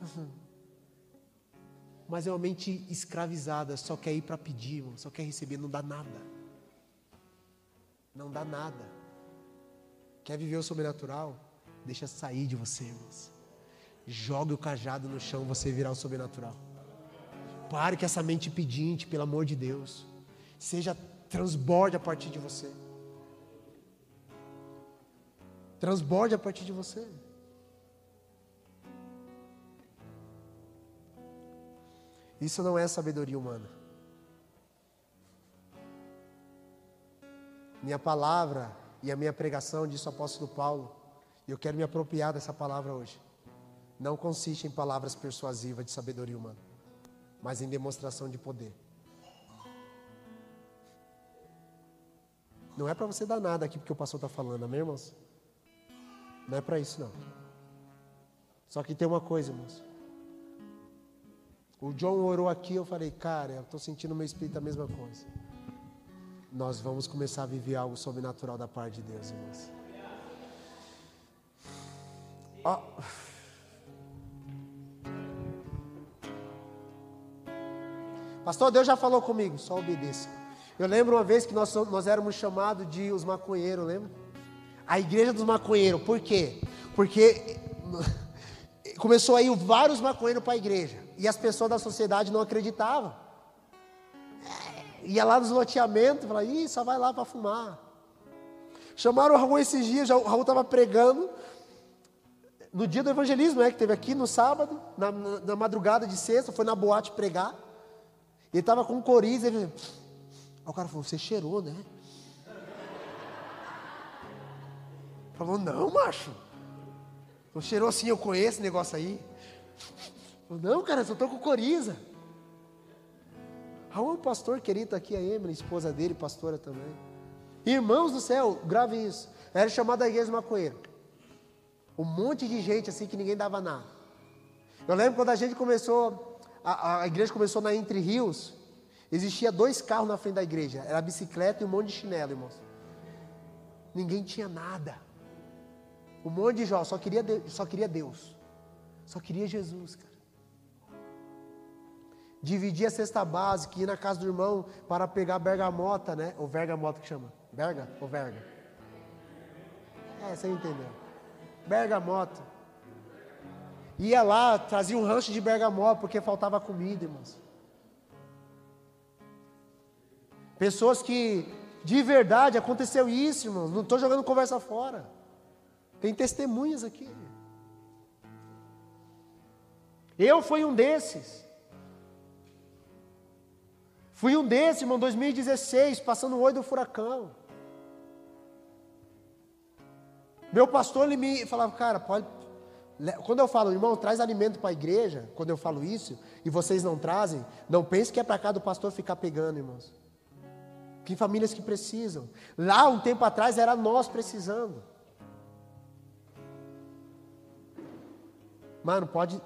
Mas é uma mente escravizada, só quer ir para pedir, irmão, só quer receber, não dá nada. Não dá nada. Quer viver o sobrenatural? Deixa sair de você, irmãos. Jogue o cajado no chão, você virá o sobrenatural. Pare com essa mente pedinte, pelo amor de Deus. Seja transborde a partir de você. Transborde a partir de você. Isso não é sabedoria humana. Minha palavra e a minha pregação, disse o apóstolo Paulo, e eu quero me apropriar dessa palavra hoje, não consiste em palavras persuasivas de sabedoria humana, mas em demonstração de poder. Não é para você dar nada aqui porque o pastor está falando, amém, irmãos? Não é para isso, não. Só que tem uma coisa, irmãos. O John orou aqui, eu falei, cara, eu estou sentindo no meu espírito a mesma coisa. Nós vamos começar a viver algo sobrenatural da parte de Deus, irmãos. Pastor, Deus já falou comigo, só obedeça. Eu lembro uma vez que nós, nós éramos chamados de os maconheiros, lembra? A igreja dos maconheiros, por quê? Porque começou a ir vários maconheiros para a igreja. E as pessoas da sociedade não acreditavam. Ia lá nos loteamentos, falava, ih, só vai lá para fumar. Chamaram o Raul esses dias, o Raul estava pregando no dia do evangelismo, né, que teve aqui no sábado, na, na, madrugada de sexta, foi na boate pregar. Ele estava com um coriza, ele Aí o cara falou, você cheirou, né? Falou, não, macho. Não cheirou assim, eu conheço esse negócio aí. Não, cara, eu só estou com coriza. Raul é um pastor querido, aqui a Emily, esposa dele, pastora também. Irmãos do céu, grave isso. Era chamada a igreja maconheiro. Um monte de gente assim que ninguém dava nada. Eu lembro quando a gente começou, a, a igreja começou na Entre Rios, existia dois carros na frente da igreja. Era bicicleta e um monte de chinelo, irmãos. Ninguém tinha nada. Um monte de jovens, só queria, só queria Deus. Só queria Jesus, cara dividir a cesta básica, ir na casa do irmão para pegar bergamota, né? Ou vergamota que chama? Berga ou verga? É, você entendeu. Bergamota. Ia lá, trazia um rancho de bergamota porque faltava comida, irmãos. Pessoas que, de verdade, aconteceu isso, irmãos. Não estou jogando conversa fora. Tem testemunhas aqui. Eu fui um desses. Fui um desses, irmão, 2016, passando o olho do furacão. Meu pastor, ele me falava, cara, pode. Quando eu falo, irmão, traz alimento para a igreja, quando eu falo isso, e vocês não trazem, não pense que é para cá do pastor ficar pegando, irmãos. Tem famílias que precisam. Lá, um tempo atrás, era nós precisando. Mano, pode.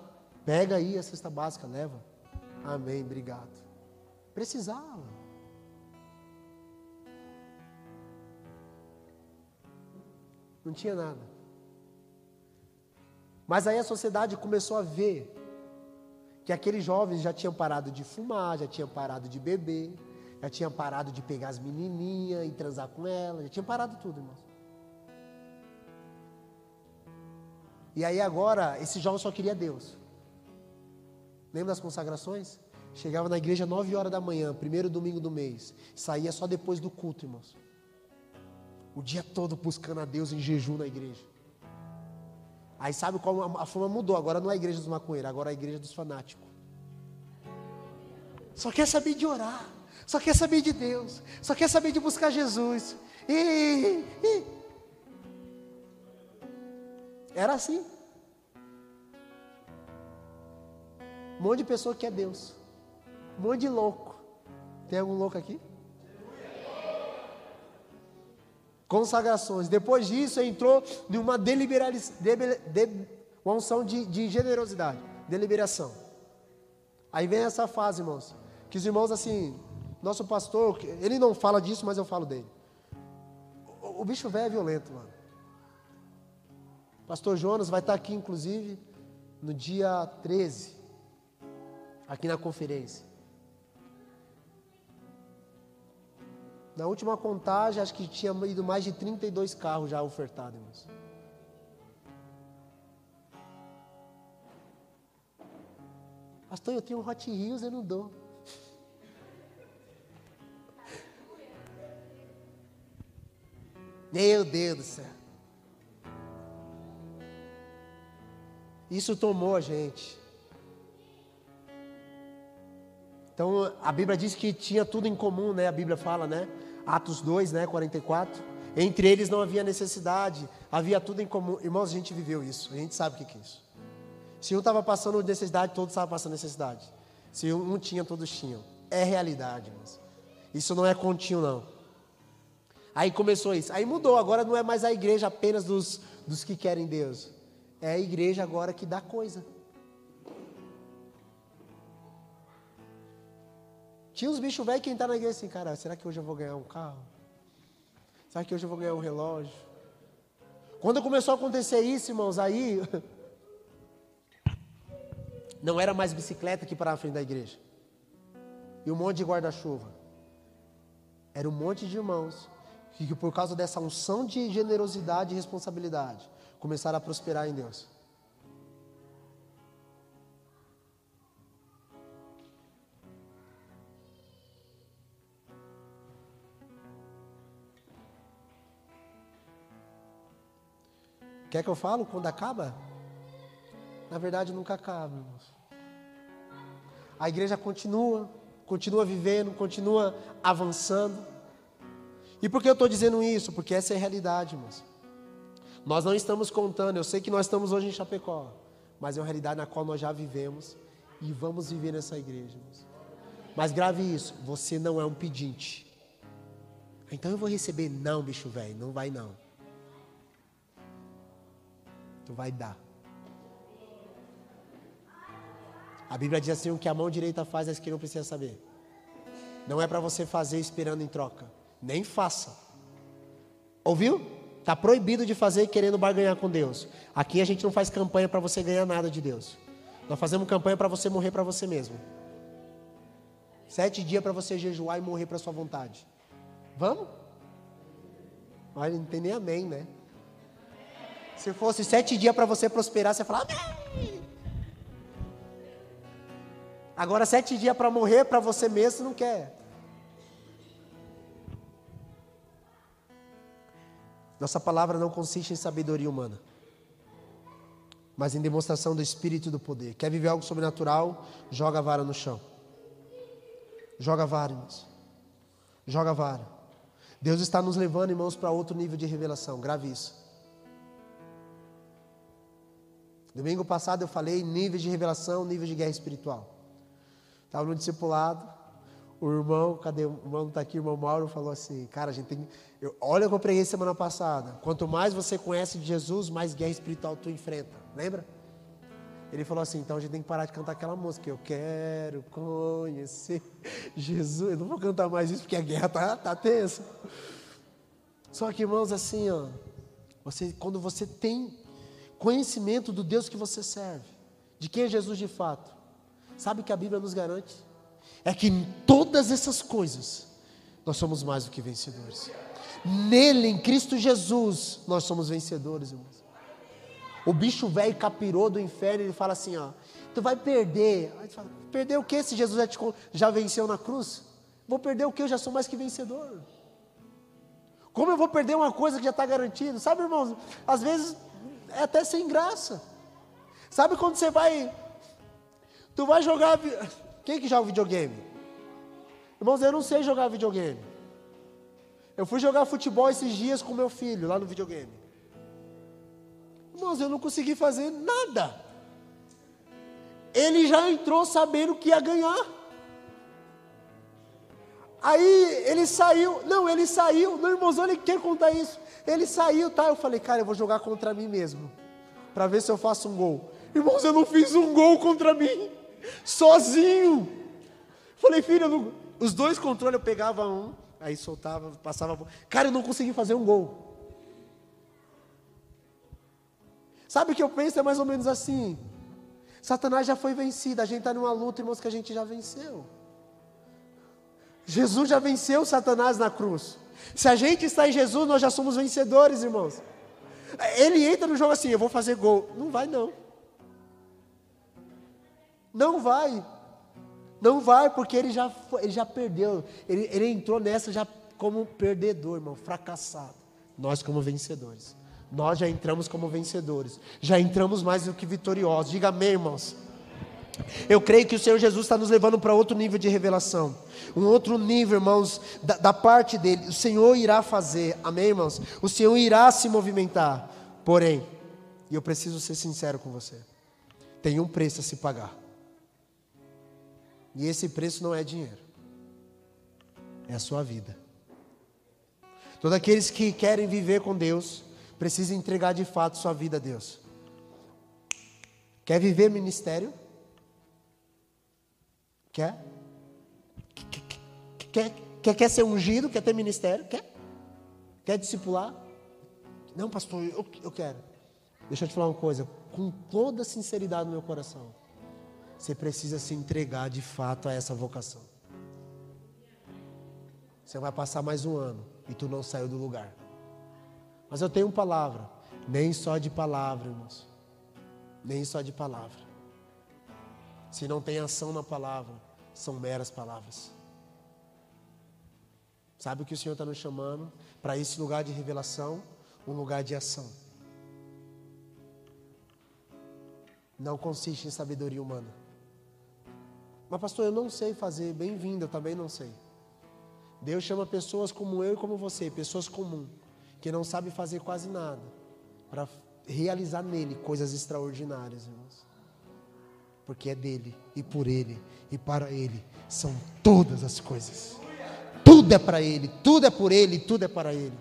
Pega aí a cesta básica, leva. Amém, obrigado. Precisava. Não tinha nada. Mas aí a sociedade começou a ver que aqueles jovens já tinham parado de fumar, já tinham parado de beber, já tinham parado de pegar as menininhas e transar com elas, já tinham parado tudo, irmãos. E aí agora, esse jovem só queria Deus. Lembra das consagrações? Chegava na igreja nove horas da manhã, primeiro domingo do mês. Saía só depois do culto, irmãos. O dia todo buscando a Deus em jejum na igreja. Aí sabe qual a forma mudou? Agora não é a igreja dos maconheiros, agora é a igreja dos fanáticos. Só quer saber de orar, só quer saber de Deus, só quer saber de buscar Jesus. E, e. Era assim. Um monte de pessoa que é Deus. Um monte de louco. Tem algum louco aqui? Consagrações. Depois disso, entrou numa deliberação, de, uma unção de, de generosidade, deliberação. Aí vem essa fase, irmãos. Que os irmãos, assim, nosso pastor, ele não fala disso, mas eu falo dele. O, o bicho velho é violento, mano. Pastor Jonas vai estar aqui, inclusive, no dia 13. aqui na conferência. Na última contagem, acho que tinha ido mais de 32 carros já ofertados, irmãos. Pastor, eu tenho um Hot Wheels, eu não dou. Meu Deus do céu. Isso tomou a gente. Então, a Bíblia diz que tinha tudo em comum, né? A Bíblia fala, né? Atos 2, né? 44. Entre eles não havia necessidade, havia tudo em comum. Irmãos, a gente viveu isso, a gente sabe o que é isso. Se um estava passando necessidade, todos estavam passando necessidade. Se um tinha, todos tinham. É realidade, irmãos. Isso não é contínuo, não. Aí começou isso. Aí mudou, agora não é mais a igreja apenas dos, dos que querem Deus. É a igreja agora que dá coisa. Tinha uns bichos velhos que entraram na igreja assim, cara, será que hoje eu vou ganhar um carro? Será que hoje eu vou ganhar um relógio? Quando começou a acontecer isso, irmãos, aí não era mais bicicleta que parava na frente da igreja. E um monte de guarda-chuva. Era um monte de irmãos que por causa dessa unção de generosidade e responsabilidade, começaram a prosperar em Deus. Quer que eu falo quando acaba? Na verdade nunca acaba, irmãos. A igreja continua, continua vivendo, continua avançando. E por que eu estou dizendo isso? Porque essa é a realidade, irmãos. Nós não estamos contando, eu sei que nós estamos hoje em Chapecó, mas é uma realidade na qual nós já vivemos e vamos viver nessa igreja. Irmãos. Mas grave isso, você não é um pedinte. Então eu vou receber, não, bicho velho, não vai não. Tu vai dar. A Bíblia diz assim: o que a mão direita faz, é que não precisa saber. Não é para você fazer esperando em troca. Nem faça. Ouviu? Está proibido de fazer querendo barganhar com Deus. Aqui a gente não faz campanha para você ganhar nada de Deus. Nós fazemos campanha para você morrer para você mesmo. Sete dias para você jejuar e morrer para sua vontade. Vamos? Olha, não tem nem amém, né? Se fosse sete dias para você prosperar, você fala amém. Agora sete dias para morrer para você mesmo, você não quer. Nossa palavra não consiste em sabedoria humana, mas em demonstração do Espírito do poder. Quer viver algo sobrenatural? Joga a vara no chão. Joga a vara, irmãos. Joga a vara. Deus está nos levando, irmãos, para outro nível de revelação. Grave isso. Domingo passado eu falei nível de revelação, nível de guerra espiritual. Estava no discipulado, o irmão, cadê o irmão está aqui, o irmão Mauro falou assim, cara, a gente tem eu, olha eu preguei semana passada. Quanto mais você conhece de Jesus, mais guerra espiritual tu enfrenta. Lembra? Ele falou assim, então a gente tem que parar de cantar aquela música. Eu quero conhecer Jesus. Eu não vou cantar mais isso porque a guerra tá, tá tensa. Só que, irmãos, assim, ó, você, quando você tem conhecimento do Deus que você serve, de quem é Jesus de fato, sabe que a Bíblia nos garante? É que em todas essas coisas nós somos mais do que vencedores. Nele, em Cristo Jesus, nós somos vencedores, irmãos. O bicho velho capirou do inferno, ele fala assim: ó, tu vai perder. Aí fala, perder o que se Jesus já, te, já venceu na cruz? Vou perder o que? Eu já sou mais que vencedor. Como eu vou perder uma coisa que já está garantida? Sabe, irmãos, às vezes é até sem graça. Sabe quando você vai. Tu vai jogar. Quem que joga videogame? Irmãos, eu não sei jogar videogame. Eu fui jogar futebol esses dias com meu filho lá no videogame. Irmãos, eu não consegui fazer nada. Ele já entrou sabendo que ia ganhar. Aí ele saiu, não, ele saiu, não, irmãos, olha, quer contar isso. Ele saiu, tá? Eu falei, cara, eu vou jogar contra mim mesmo, para ver se eu faço um gol. Irmãos, eu não fiz um gol contra mim, sozinho. Falei, filho, não... os dois controles eu pegava um, aí soltava, passava. Cara, eu não consegui fazer um gol. Sabe o que eu penso? É mais ou menos assim. Satanás já foi vencido. A gente está numa luta, irmãos, que a gente já venceu. Jesus já venceu Satanás na cruz. Se a gente está em Jesus, nós já somos vencedores, irmãos. Ele entra no jogo assim, eu vou fazer gol. Não vai, não. Não vai. Não vai, porque ele já, ele já perdeu. Ele, ele entrou nessa já como perdedor, irmão, fracassado. Nós como vencedores. Nós já entramos como vencedores. Já entramos mais do que vitoriosos. Diga amém, irmãos. Eu creio que o Senhor Jesus está nos levando para outro nível de revelação. Um outro nível, irmãos, da, da, parte dele. O Senhor irá fazer, amém, irmãos? O Senhor irá se movimentar. Porém, e eu preciso ser sincero com você, tem um preço a se pagar. E esse preço não é dinheiro, é a sua vida. Todos aqueles que querem viver com Deus, precisam entregar de fato sua vida a Deus. Quer viver ministério? Quer? Quer, quer, quer ser ungido? Quer ter ministério? Quer? Quer discipular? Não, pastor, eu, eu quero. Deixa eu te falar uma coisa. Com toda sinceridade no meu coração, você precisa se entregar de fato a essa vocação. Você vai passar mais um ano e tu não saiu do lugar. Mas eu tenho uma palavra. Nem só de palavra, irmãos. Nem só de palavra. Se não tem ação na palavra, são meras palavras. Sabe o que o Senhor está nos chamando? Para esse lugar de revelação, um lugar de ação. Não consiste em sabedoria humana. Mas, pastor, eu não sei fazer. Bem-vindo, eu também não sei. Deus chama pessoas como eu e como você, pessoas comuns, que não sabem fazer quase nada, para realizar nele coisas extraordinárias, irmãos porque é dele e por ele e para ele são todas as coisas. Tudo é para ele, tudo é por ele, tudo é para ele.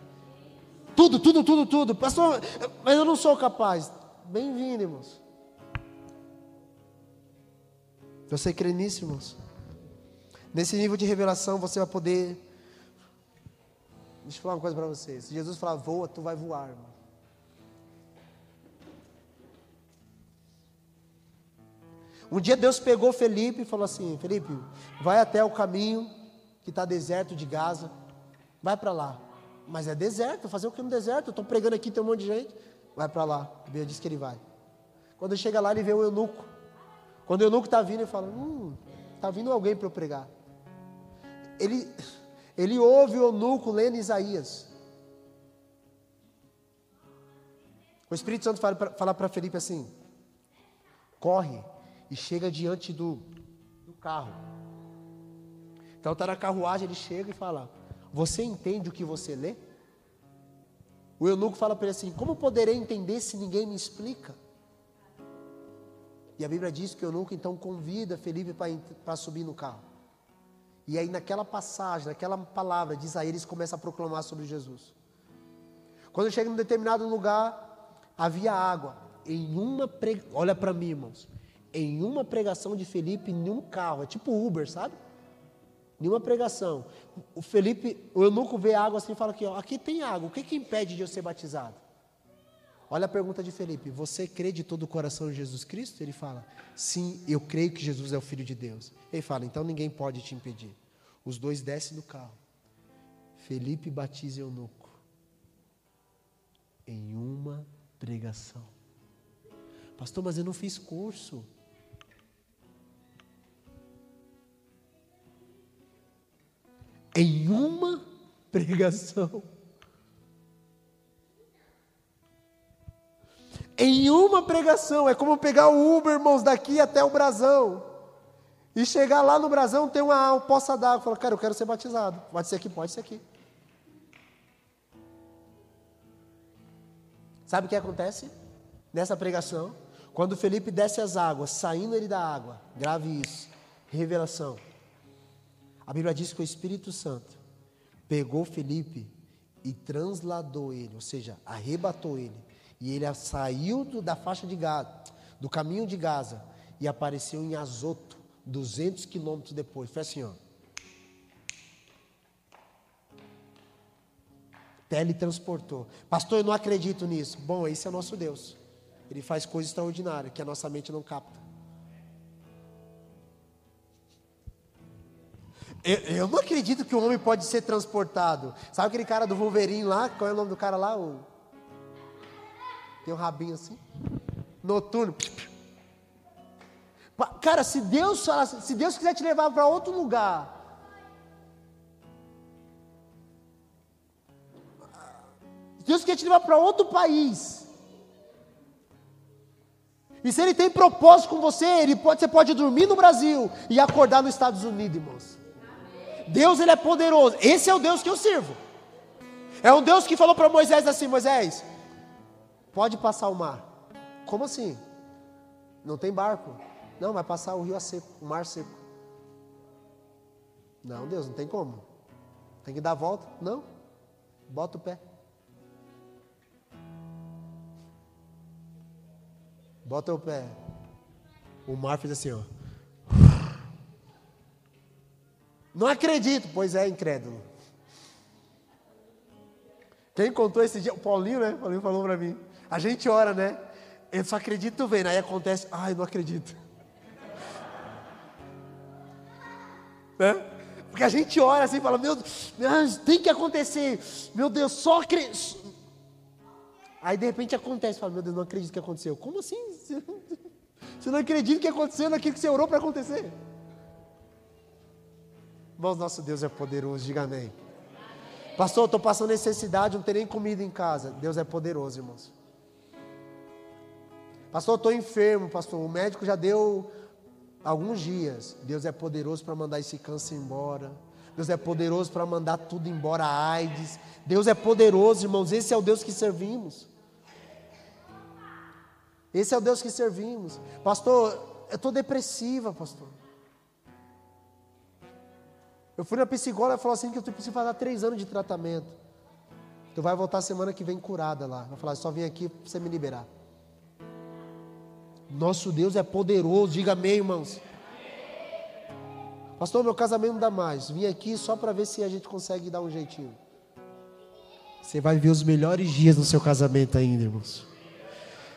Tudo, tudo, tudo, tudo. Pastor, mas eu não sou capaz. Bem-vindo, irmãos. Você crê nisso, irmãos? Nesse nível de revelação você vai poder. Deixa eu falar uma coisa para vocês. Se Jesus falar voa, tu vai voar, irmão. Um dia Deus pegou Felipe e falou assim: Felipe, vai até o caminho que está deserto de Gaza, vai para lá. Mas é deserto, fazer o que no deserto? Estou pregando aqui, tem um monte de gente. Vai para lá. A Bíblia diz que ele vai. Quando ele chega lá, ele vê o eunuco. Quando o eunuco está vindo, ele fala: Hum, está vindo alguém para eu pregar. Ele, ele ouve o eunuco lendo Isaías. O Espírito Santo fala para Felipe assim: corre e chega diante do, do carro. Então está na carruagem, ele chega e fala: Você entende o que você lê? O eunuco fala para ele assim: Como poderei entender se ninguém me explica? E a Bíblia diz que o eunuco então convida Felipe para subir no carro. E aí, naquela passagem, naquela palavra de Isaías, começa a proclamar sobre Jesus. Quando chega em um determinado lugar, havia água. Em uma pre... Olha para mim, irmãos em uma pregação de Felipe em um carro, é tipo Uber, sabe? Em uma pregação. O Felipe, o eunuco vê água assim e fala aqui, ó, aqui tem água, o que que impede de eu ser batizado? Olha a pergunta de Felipe, você crê de todo o coração em Jesus Cristo? Ele fala, sim, eu creio que Jesus é o Filho de Deus. Ele fala, então ninguém pode te impedir. Os dois descem do carro. Felipe batiza eunuco. Em uma pregação. Pastor, mas eu não fiz curso. Em uma pregação. Em uma pregação, é como pegar o Uber, irmãos, daqui até o Brasão. E chegar lá no Brasão, tem uma poça d'água. Falar, cara, eu quero ser batizado. Pode ser aqui, pode ser aqui. Sabe o que acontece nessa pregação? Quando Felipe desce as águas, saindo ele da água, grave isso, revelação. A Bíblia diz que o Espírito Santo pegou Felipe e transladou ele, ou seja, arrebatou ele. E ele saiu do, da faixa de Gaza, do caminho de Gaza, e apareceu em Azoto, 200 quilômetros depois. Foi assim, ó. Teletransportou. Pastor, eu não acredito nisso. Bom, esse é o nosso Deus. Ele faz coisas extraordinárias que a nossa mente não capta. Eu, eu, não acredito que o homem pode ser transportado. Sabe aquele cara do Wolverine lá? Qual é o nome do cara lá? O... Tem um rabinho assim. Noturno. Cara, se Deus se Deus quiser te levar para outro lugar, Deus quer te levar para outro país. E se Ele tem propósito com você, ele pode, você pode dormir no Brasil e acordar nos Estados Unidos, irmãos. Deus, Ele é poderoso. Esse é o Deus que eu sirvo. É um Deus que falou para Moisés assim: Moisés, pode passar o mar. Como assim? Não tem barco. Não, vai passar o rio a seco, o mar seco. Não, Deus, não tem como. Tem que dar a volta. Não. Bota o pé. Bota o pé. O mar fez assim, ó. Não acredito. Pois é, incrédulo. Quem contou esse dia? O Paulinho, né? O Paulinho falou para mim. A gente ora, né? Eu só acredito vendo. Aí acontece, ai, não acredito. né? Porque a gente ora assim e fala, meu Deus, tem que acontecer. Meu Deus, só acredito. Aí de repente acontece, fala, meu Deus, não acredito que aconteceu. Como assim? Você não acredita que aconteceu naquilo que você orou para acontecer? Irmãos, nosso Deus é poderoso, diga amém. Pastor, estou passando necessidade, não tem nem comida em casa. Deus é poderoso, irmãos. Pastor, estou enfermo, pastor. O médico já deu alguns dias. Deus é poderoso para mandar esse câncer embora. Deus é poderoso para mandar tudo embora, a AIDS. Deus é poderoso, irmãos. Esse é o Deus que servimos. Esse é o Deus que servimos. Pastor, eu estou depressiva, pastor. Eu fui na psicóloga e falou assim que eu preciso fazer três anos de tratamento. Tu vai voltar semana que vem curada lá. Vai falar, só vim aqui para você me liberar. Nosso Deus é poderoso, diga amém, irmãos. Pastor, meu casamento não dá mais. Vim aqui só para ver se a gente consegue dar um jeitinho. Você vai viver os melhores dias no seu casamento ainda, irmãos.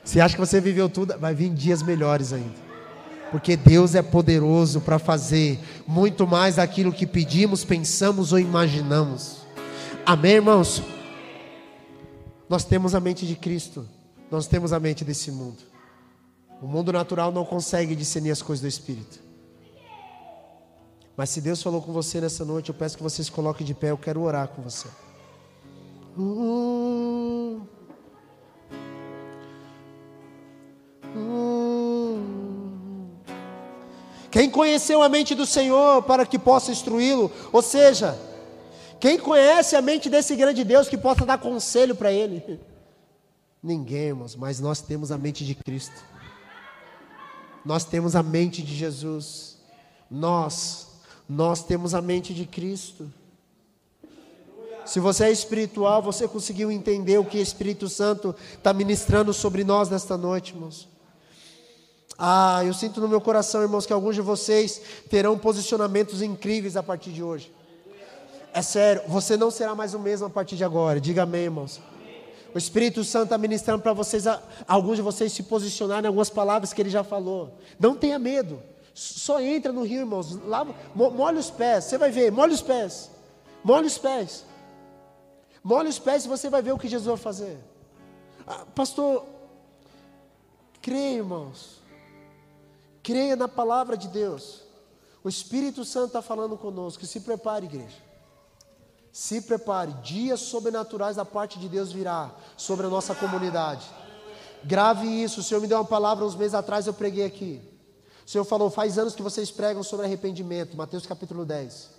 Você acha que você viveu tudo? Vai vir dias melhores ainda. Porque Deus é poderoso para fazer muito mais daquilo que pedimos, pensamos ou imaginamos. Amém, irmãos? Nós temos a mente de Cristo, nós temos a mente desse mundo. O mundo natural não consegue discernir as coisas do Espírito. Mas se Deus falou com você nessa noite, eu peço que você se coloque de pé, eu quero orar com você. Uh, uh. Quem conheceu a mente do Senhor para que possa instruí-lo? Ou seja, quem conhece a mente desse grande Deus que possa dar conselho para ele? Ninguém, irmãos, mas nós temos a mente de Cristo. Nós temos a mente de Jesus. Nós, nós temos a mente de Cristo. Se você é espiritual, você conseguiu entender o que o Espírito Santo está ministrando sobre nós nesta noite, irmãos. Ah, eu sinto no meu coração, irmãos, que alguns de vocês terão posicionamentos incríveis a partir de hoje. É sério, você não será mais o mesmo a partir de agora. Diga amém, irmãos. O Espírito Santo está ministrando para vocês, alguns de vocês se posicionarem em algumas palavras que ele já falou. Não tenha medo. Só entra no rio, irmãos. Lava, molha os pés. Você vai ver, molha os pés. Molha os pés. Molha os pés e você vai ver o que Jesus vai fazer. Ah, pastor, creia, irmãos. Creia na palavra de Deus. O Espírito Santo está falando conosco. Se prepare, igreja. Se prepare. Dias sobrenaturais da parte de Deus virá sobre a nossa comunidade. Grave isso. O Senhor me deu uma palavra uns meses atrás, eu preguei aqui. O Senhor falou: faz anos que vocês pregam sobre arrependimento. Mateus capítulo 10.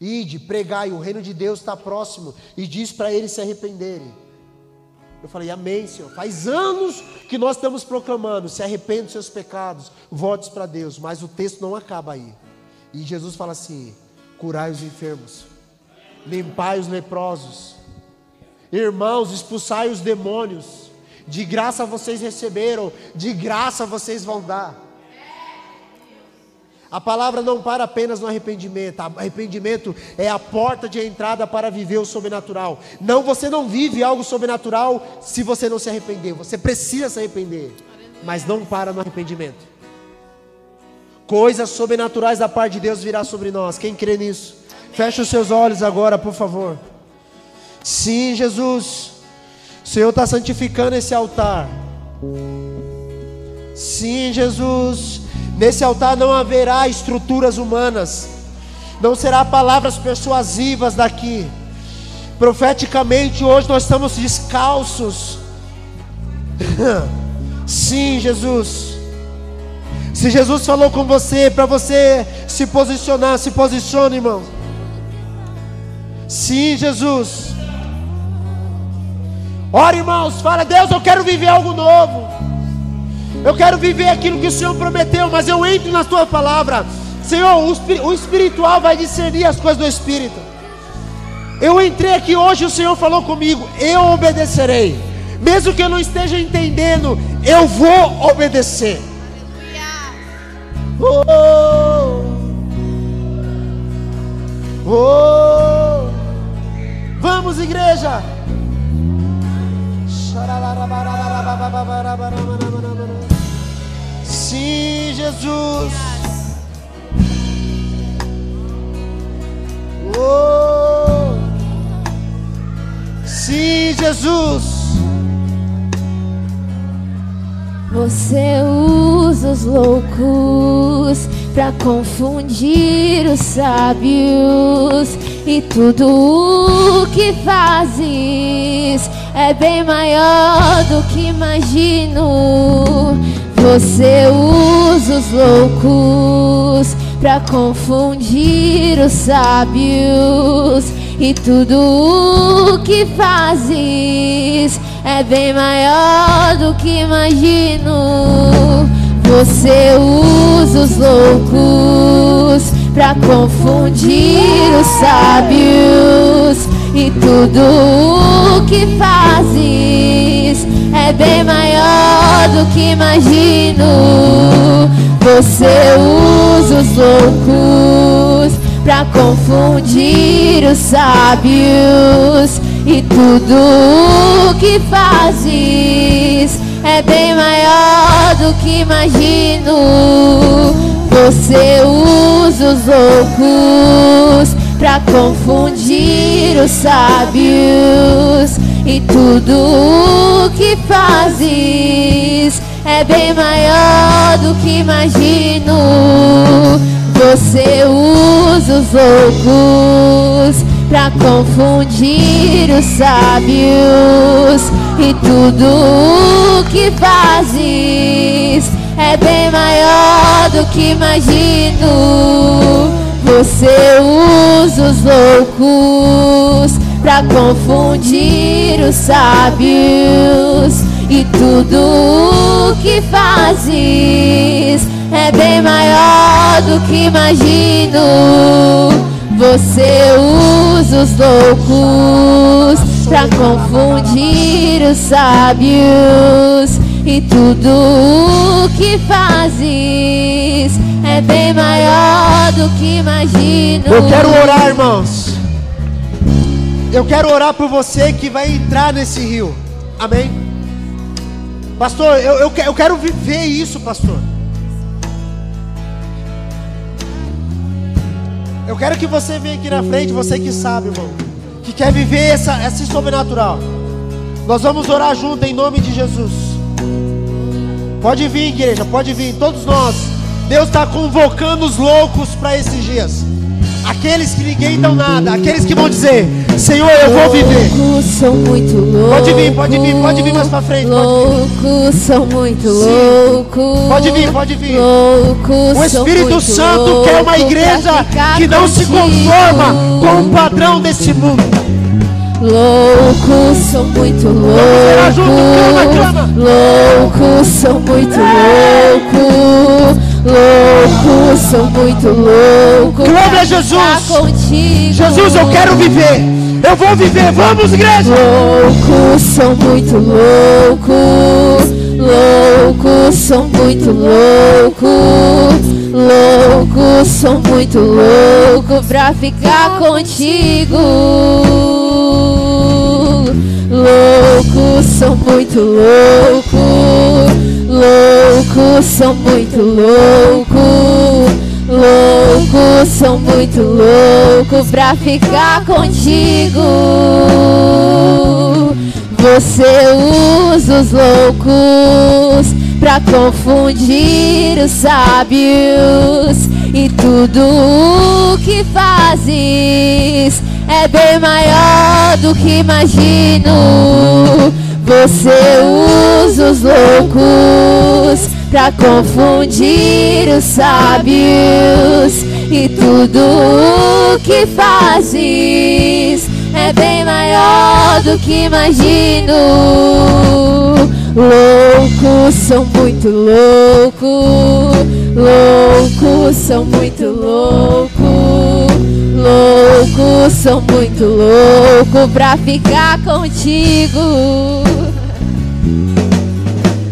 Ide, pregai, o reino de Deus está próximo. E diz para eles se arrependerem. Eu falei, amém, Senhor. Faz anos que nós estamos proclamando: se arrependa dos seus pecados, volte para Deus. Mas o texto não acaba aí. E Jesus fala assim: curai os enfermos, limpai os leprosos, irmãos, expulsai os demônios. De graça vocês receberam, de graça vocês vão dar. A palavra não para apenas no arrependimento. Arrependimento é a porta de entrada para viver o sobrenatural. Não, você não vive algo sobrenatural se você não se arrepender. Você precisa se arrepender, mas não para no arrependimento. Coisas sobrenaturais da parte de Deus virá sobre nós. Quem crê nisso? Feche os seus olhos agora, por favor. Sim, Jesus. O Senhor está santificando esse altar. Sim, Jesus. Nesse altar não haverá estruturas humanas. Não será palavras persuasivas daqui. Profeticamente, hoje nós estamos descalços. Sim, Jesus. Se Jesus falou com você, para você se posicionar, se posicione, irmão. Sim, Jesus. Ora, irmãos, fala, Deus, eu quero viver algo novo. Eu quero viver aquilo que o Senhor prometeu, mas eu entro na tua palavra. Senhor, o espiritual vai discernir as coisas do espírito. Eu entrei aqui hoje, o Senhor falou comigo, eu obedecerei. Mesmo que eu não esteja entendendo, eu vou obedecer. Oh, oh. Vamos, igreja. Sim, Jesus. Oh. Sim, Jesus. Você usa os loucos para confundir os sábios e tudo o que fazes é bem maior do que imagino. Você usa os loucos para confundir os sábios e tudo o que fazes é bem maior do que imagino. Você usa os loucos para confundir os sábios e tudo o que fazes é bem maior do que imagino. Você usa os loucos para confundir os sábios e tudo o que fazes é bem maior do que imagino. Você usa os loucos para confundir os sábios e tudo o que fazes é bem maior do que imagino. Você usa os loucos para confundir os sábios e tudo o que fazes é bem maior do que imagino. Você loucos para confundir os sábios e tudo o que fazes é bem maior do que imagino. Você usa os loucos para confundir os sábios e tudo o que fazes é bem maior do que imagino. Eu quero orar, irmãos. Eu quero orar por você que vai entrar nesse rio. Amém? Pastor, eu, eu, eu quero viver isso, pastor. Eu quero que você venha aqui na frente, você que sabe, irmão, que quer viver essa, esse sobrenatural. Nós vamos orar junto em nome de Jesus. Pode vir, igreja, pode vir, todos nós. Deus está convocando os loucos para esses dias. Aqueles que ninguém dão nada, aqueles que vão dizer: Senhor, eu vou viver. Loucos são muito loucos. Pode vir, pode vir, pode vir mais para frente. Loucos são muito loucos. Pode vir, pode vir. Loucos o Espírito Santo quer uma igreja que não se conforma com o padrão desse mundo. Loucos são muito loucos. Loucos são muito loucos. Loucos são muito loucos. Glória a Jesus. Jesus, eu quero viver. Eu vou viver. Vamos, igreja. Loucos são muito loucos. Loucos são muito loucos. Loucos são muito loucos pra ficar contigo. Loucos são muito loucos. Loucos são muito loucos. Loucos são muito loucos louco pra ficar contigo. Você usa os loucos pra confundir os sábios. E tudo o que fazes é bem maior do que imagino. Você usa os loucos pra confundir os sábios. E tudo o que fazes é bem maior do que imagino. Loucos são muito loucos, loucos são muito loucos, loucos são muito loucos pra ficar contigo.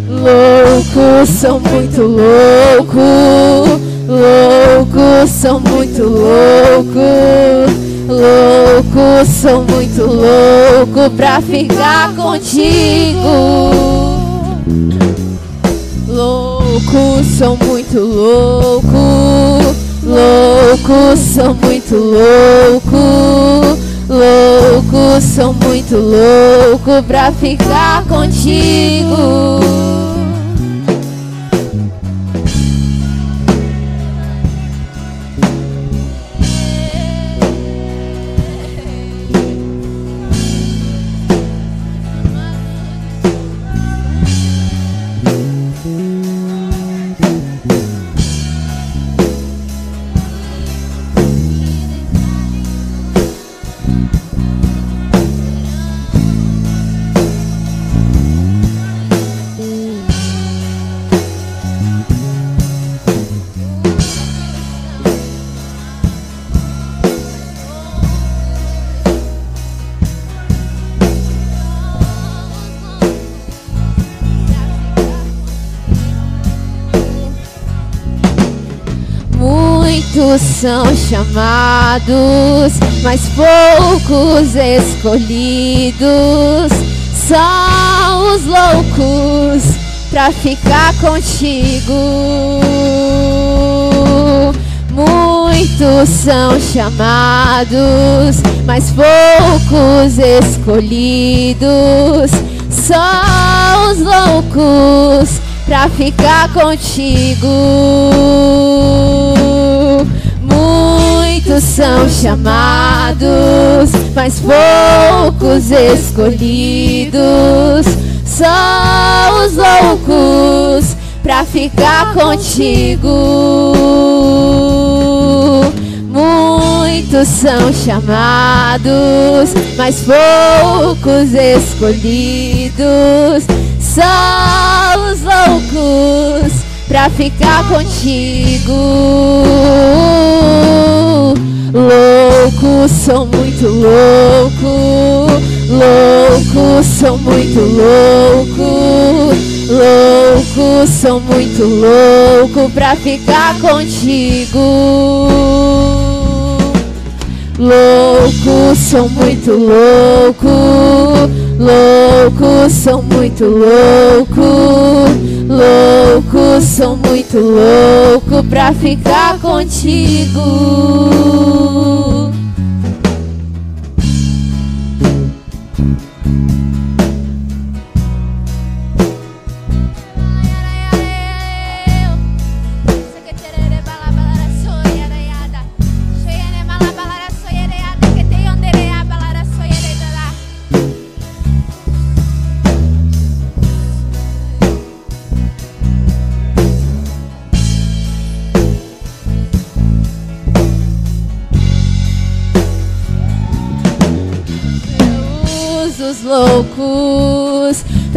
Loucos são muito loucos, loucos são muito loucos. Loucos são muito loucos pra ficar contigo. Loucos são muito loucos. Loucos são muito loucos. Loucos são muito loucos pra ficar contigo. Chamados, mas poucos escolhidos. São os loucos pra ficar contigo. Muitos são chamados, mas poucos escolhidos. São os loucos pra ficar contigo. Muitos são chamados, mas poucos escolhidos. São os loucos pra ficar contigo. Muitos são chamados, mas poucos escolhidos. São os loucos pra ficar contigo. Loucos são muito loucos, loucos são muito loucos, loucos são muito loucos pra ficar contigo. Loucos são muito loucos, loucos são muito loucos, loucos são muito loucos pra ficar contigo.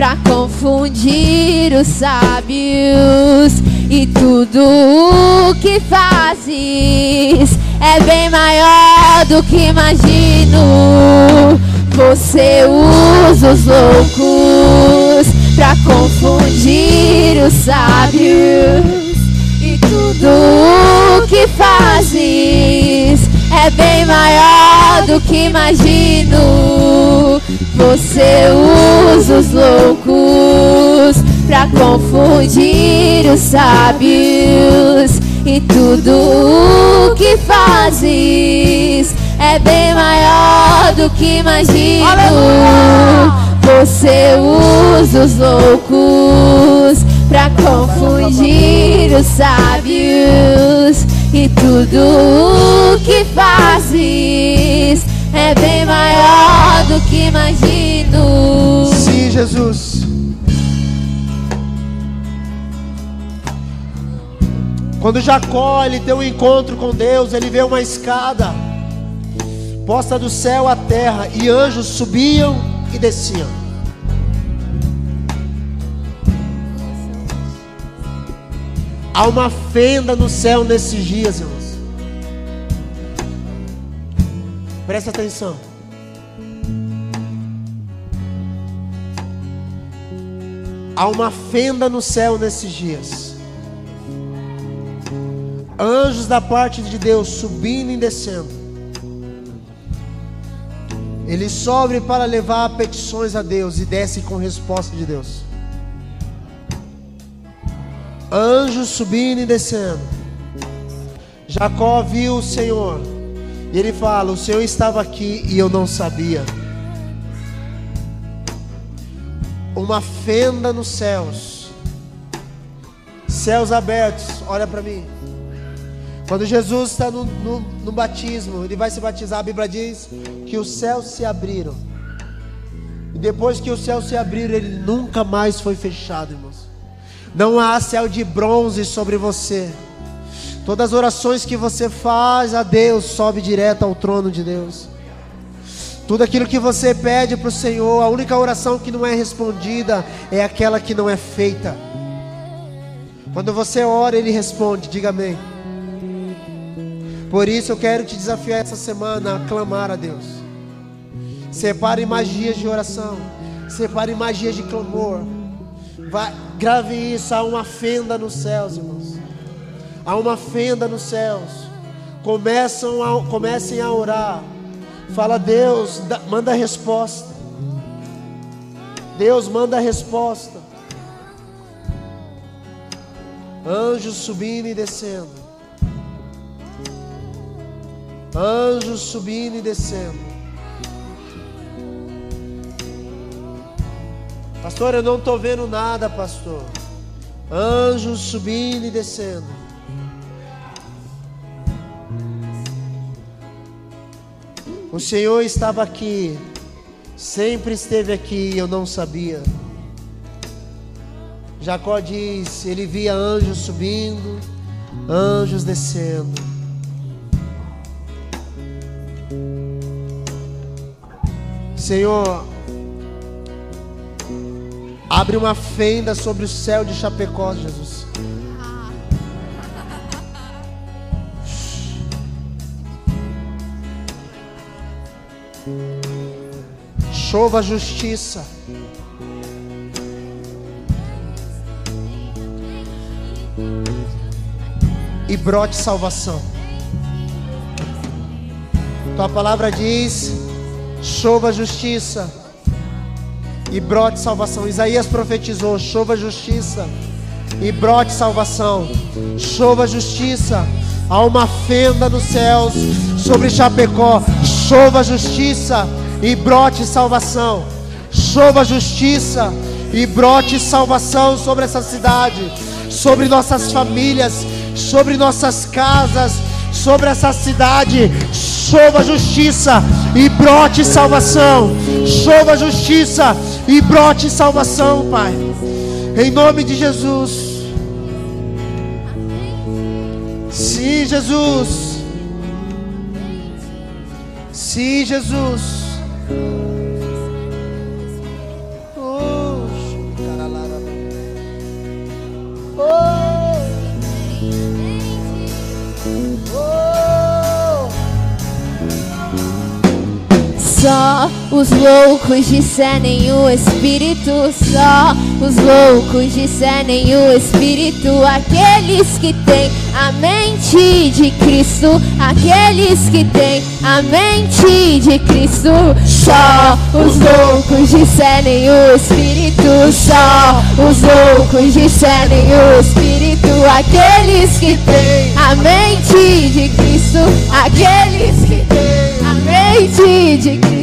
Pra confundir os sábios e tudo o que fazes é bem maior do que imagino. Você usa os loucos pra confundir os sábios e tudo o que fazes é bem maior do que imagino. Você usa os loucos pra confundir os sábios e tudo o que fazes é bem maior do que imagino. Você usa os loucos pra confundir os sábios e tudo o que fazes é bem maior do que imagino. Sim, Jesus. Quando Jacó ele tem um encontro com Deus, ele vê uma escada posta do céu à terra e anjos subiam e desciam. Há uma fenda no céu nesses dias, irmãos. Presta atenção. Há uma fenda no céu nesses dias. Anjos da parte de Deus subindo e descendo. Ele sobe para levar petições a Deus e desce com resposta de Deus. Anjos subindo e descendo. Jacó viu o Senhor. E ele fala: O Senhor estava aqui e eu não sabia. Uma fenda nos céus. Céus abertos. Olha para mim. Quando Jesus está no, no, no, batismo, ele vai se batizar, a Bíblia diz que os céus se abriram. E depois que os céus se abriram, ele nunca mais foi fechado, irmãos. Não há céu de bronze sobre você. Todas as orações que você faz a Deus sobe direto ao trono de Deus. Tudo aquilo que você pede para o Senhor, a única oração que não é respondida é aquela que não é feita. Quando você ora, Ele responde, diga amém. Por isso eu quero te desafiar essa semana a clamar a Deus. Separe magias de oração. Separe magias de clamor. Vai, grave isso. Há uma fenda nos céus, irmãos. Há uma fenda nos céus. Começam a, comecem a orar. Fala, Deus, dá, manda a resposta. Deus manda a resposta. Anjos subindo e descendo. Anjos subindo e descendo. Pastor, eu não estou vendo nada, pastor. Anjos subindo e descendo. O Senhor estava aqui, sempre esteve aqui, eu não sabia. Jacó diz: ele via anjos subindo, anjos descendo. Senhor, abre uma fenda sobre o céu de Chapecó, Jesus. Chova justiça. E brote salvação. Tua palavra diz chova justiça e brote salvação. Isaías profetizou: chova justiça e brote salvação. Chova justiça. Há uma fenda nos céus sobre Chapecó. Chova justiça e brote salvação. Chova justiça e brote salvação sobre essa cidade, sobre nossas famílias, sobre nossas casas, sobre essa cidade. Chova justiça e brote salvação. Chova justiça e brote salvação, Pai. Em nome de Jesus. Sim, Jesus. Sim, Jesus. Os loucos discernem o Espírito, só. Os loucos discernem o Espírito, aqueles que têm a mente de Cristo, aqueles que têm a mente de Cristo, só os loucos discernem o Espírito, só. Os loucos discernem o Espírito, aqueles que têm a mente de Cristo, aqueles que têm a mente de Cristo.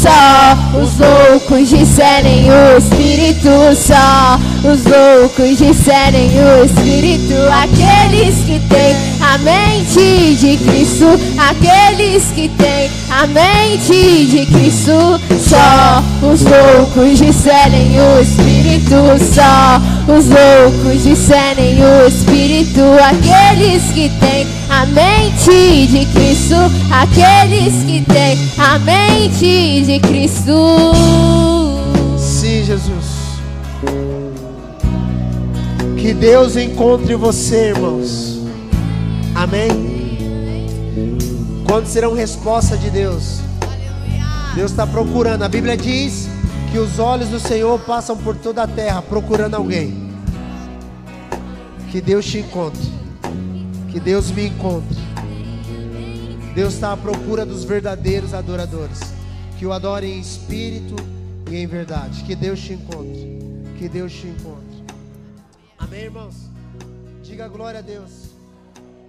Só os loucos discernem o Espírito. Só os loucos discernem o Espírito. Aqueles que têm a mente de Cristo. Aqueles que têm a mente de Cristo. Só os loucos discernem o Espírito. Só os loucos discernem o Espírito. Aqueles que têm a mente de Cristo. Aqueles que têm a mente de Cristo. Sim, Jesus. Que Deus encontre você, irmãos. Amém. Quando serão resposta de Deus? Deus está procurando. A Bíblia diz que os olhos do Senhor passam por toda a terra procurando alguém. Que Deus te encontre. Que Deus me encontre. Deus está à procura dos verdadeiros adoradores. Que o adorem em espírito e em verdade. Que Deus te encontre. Que Deus te encontre. Amém, irmãos? Diga glória a Deus.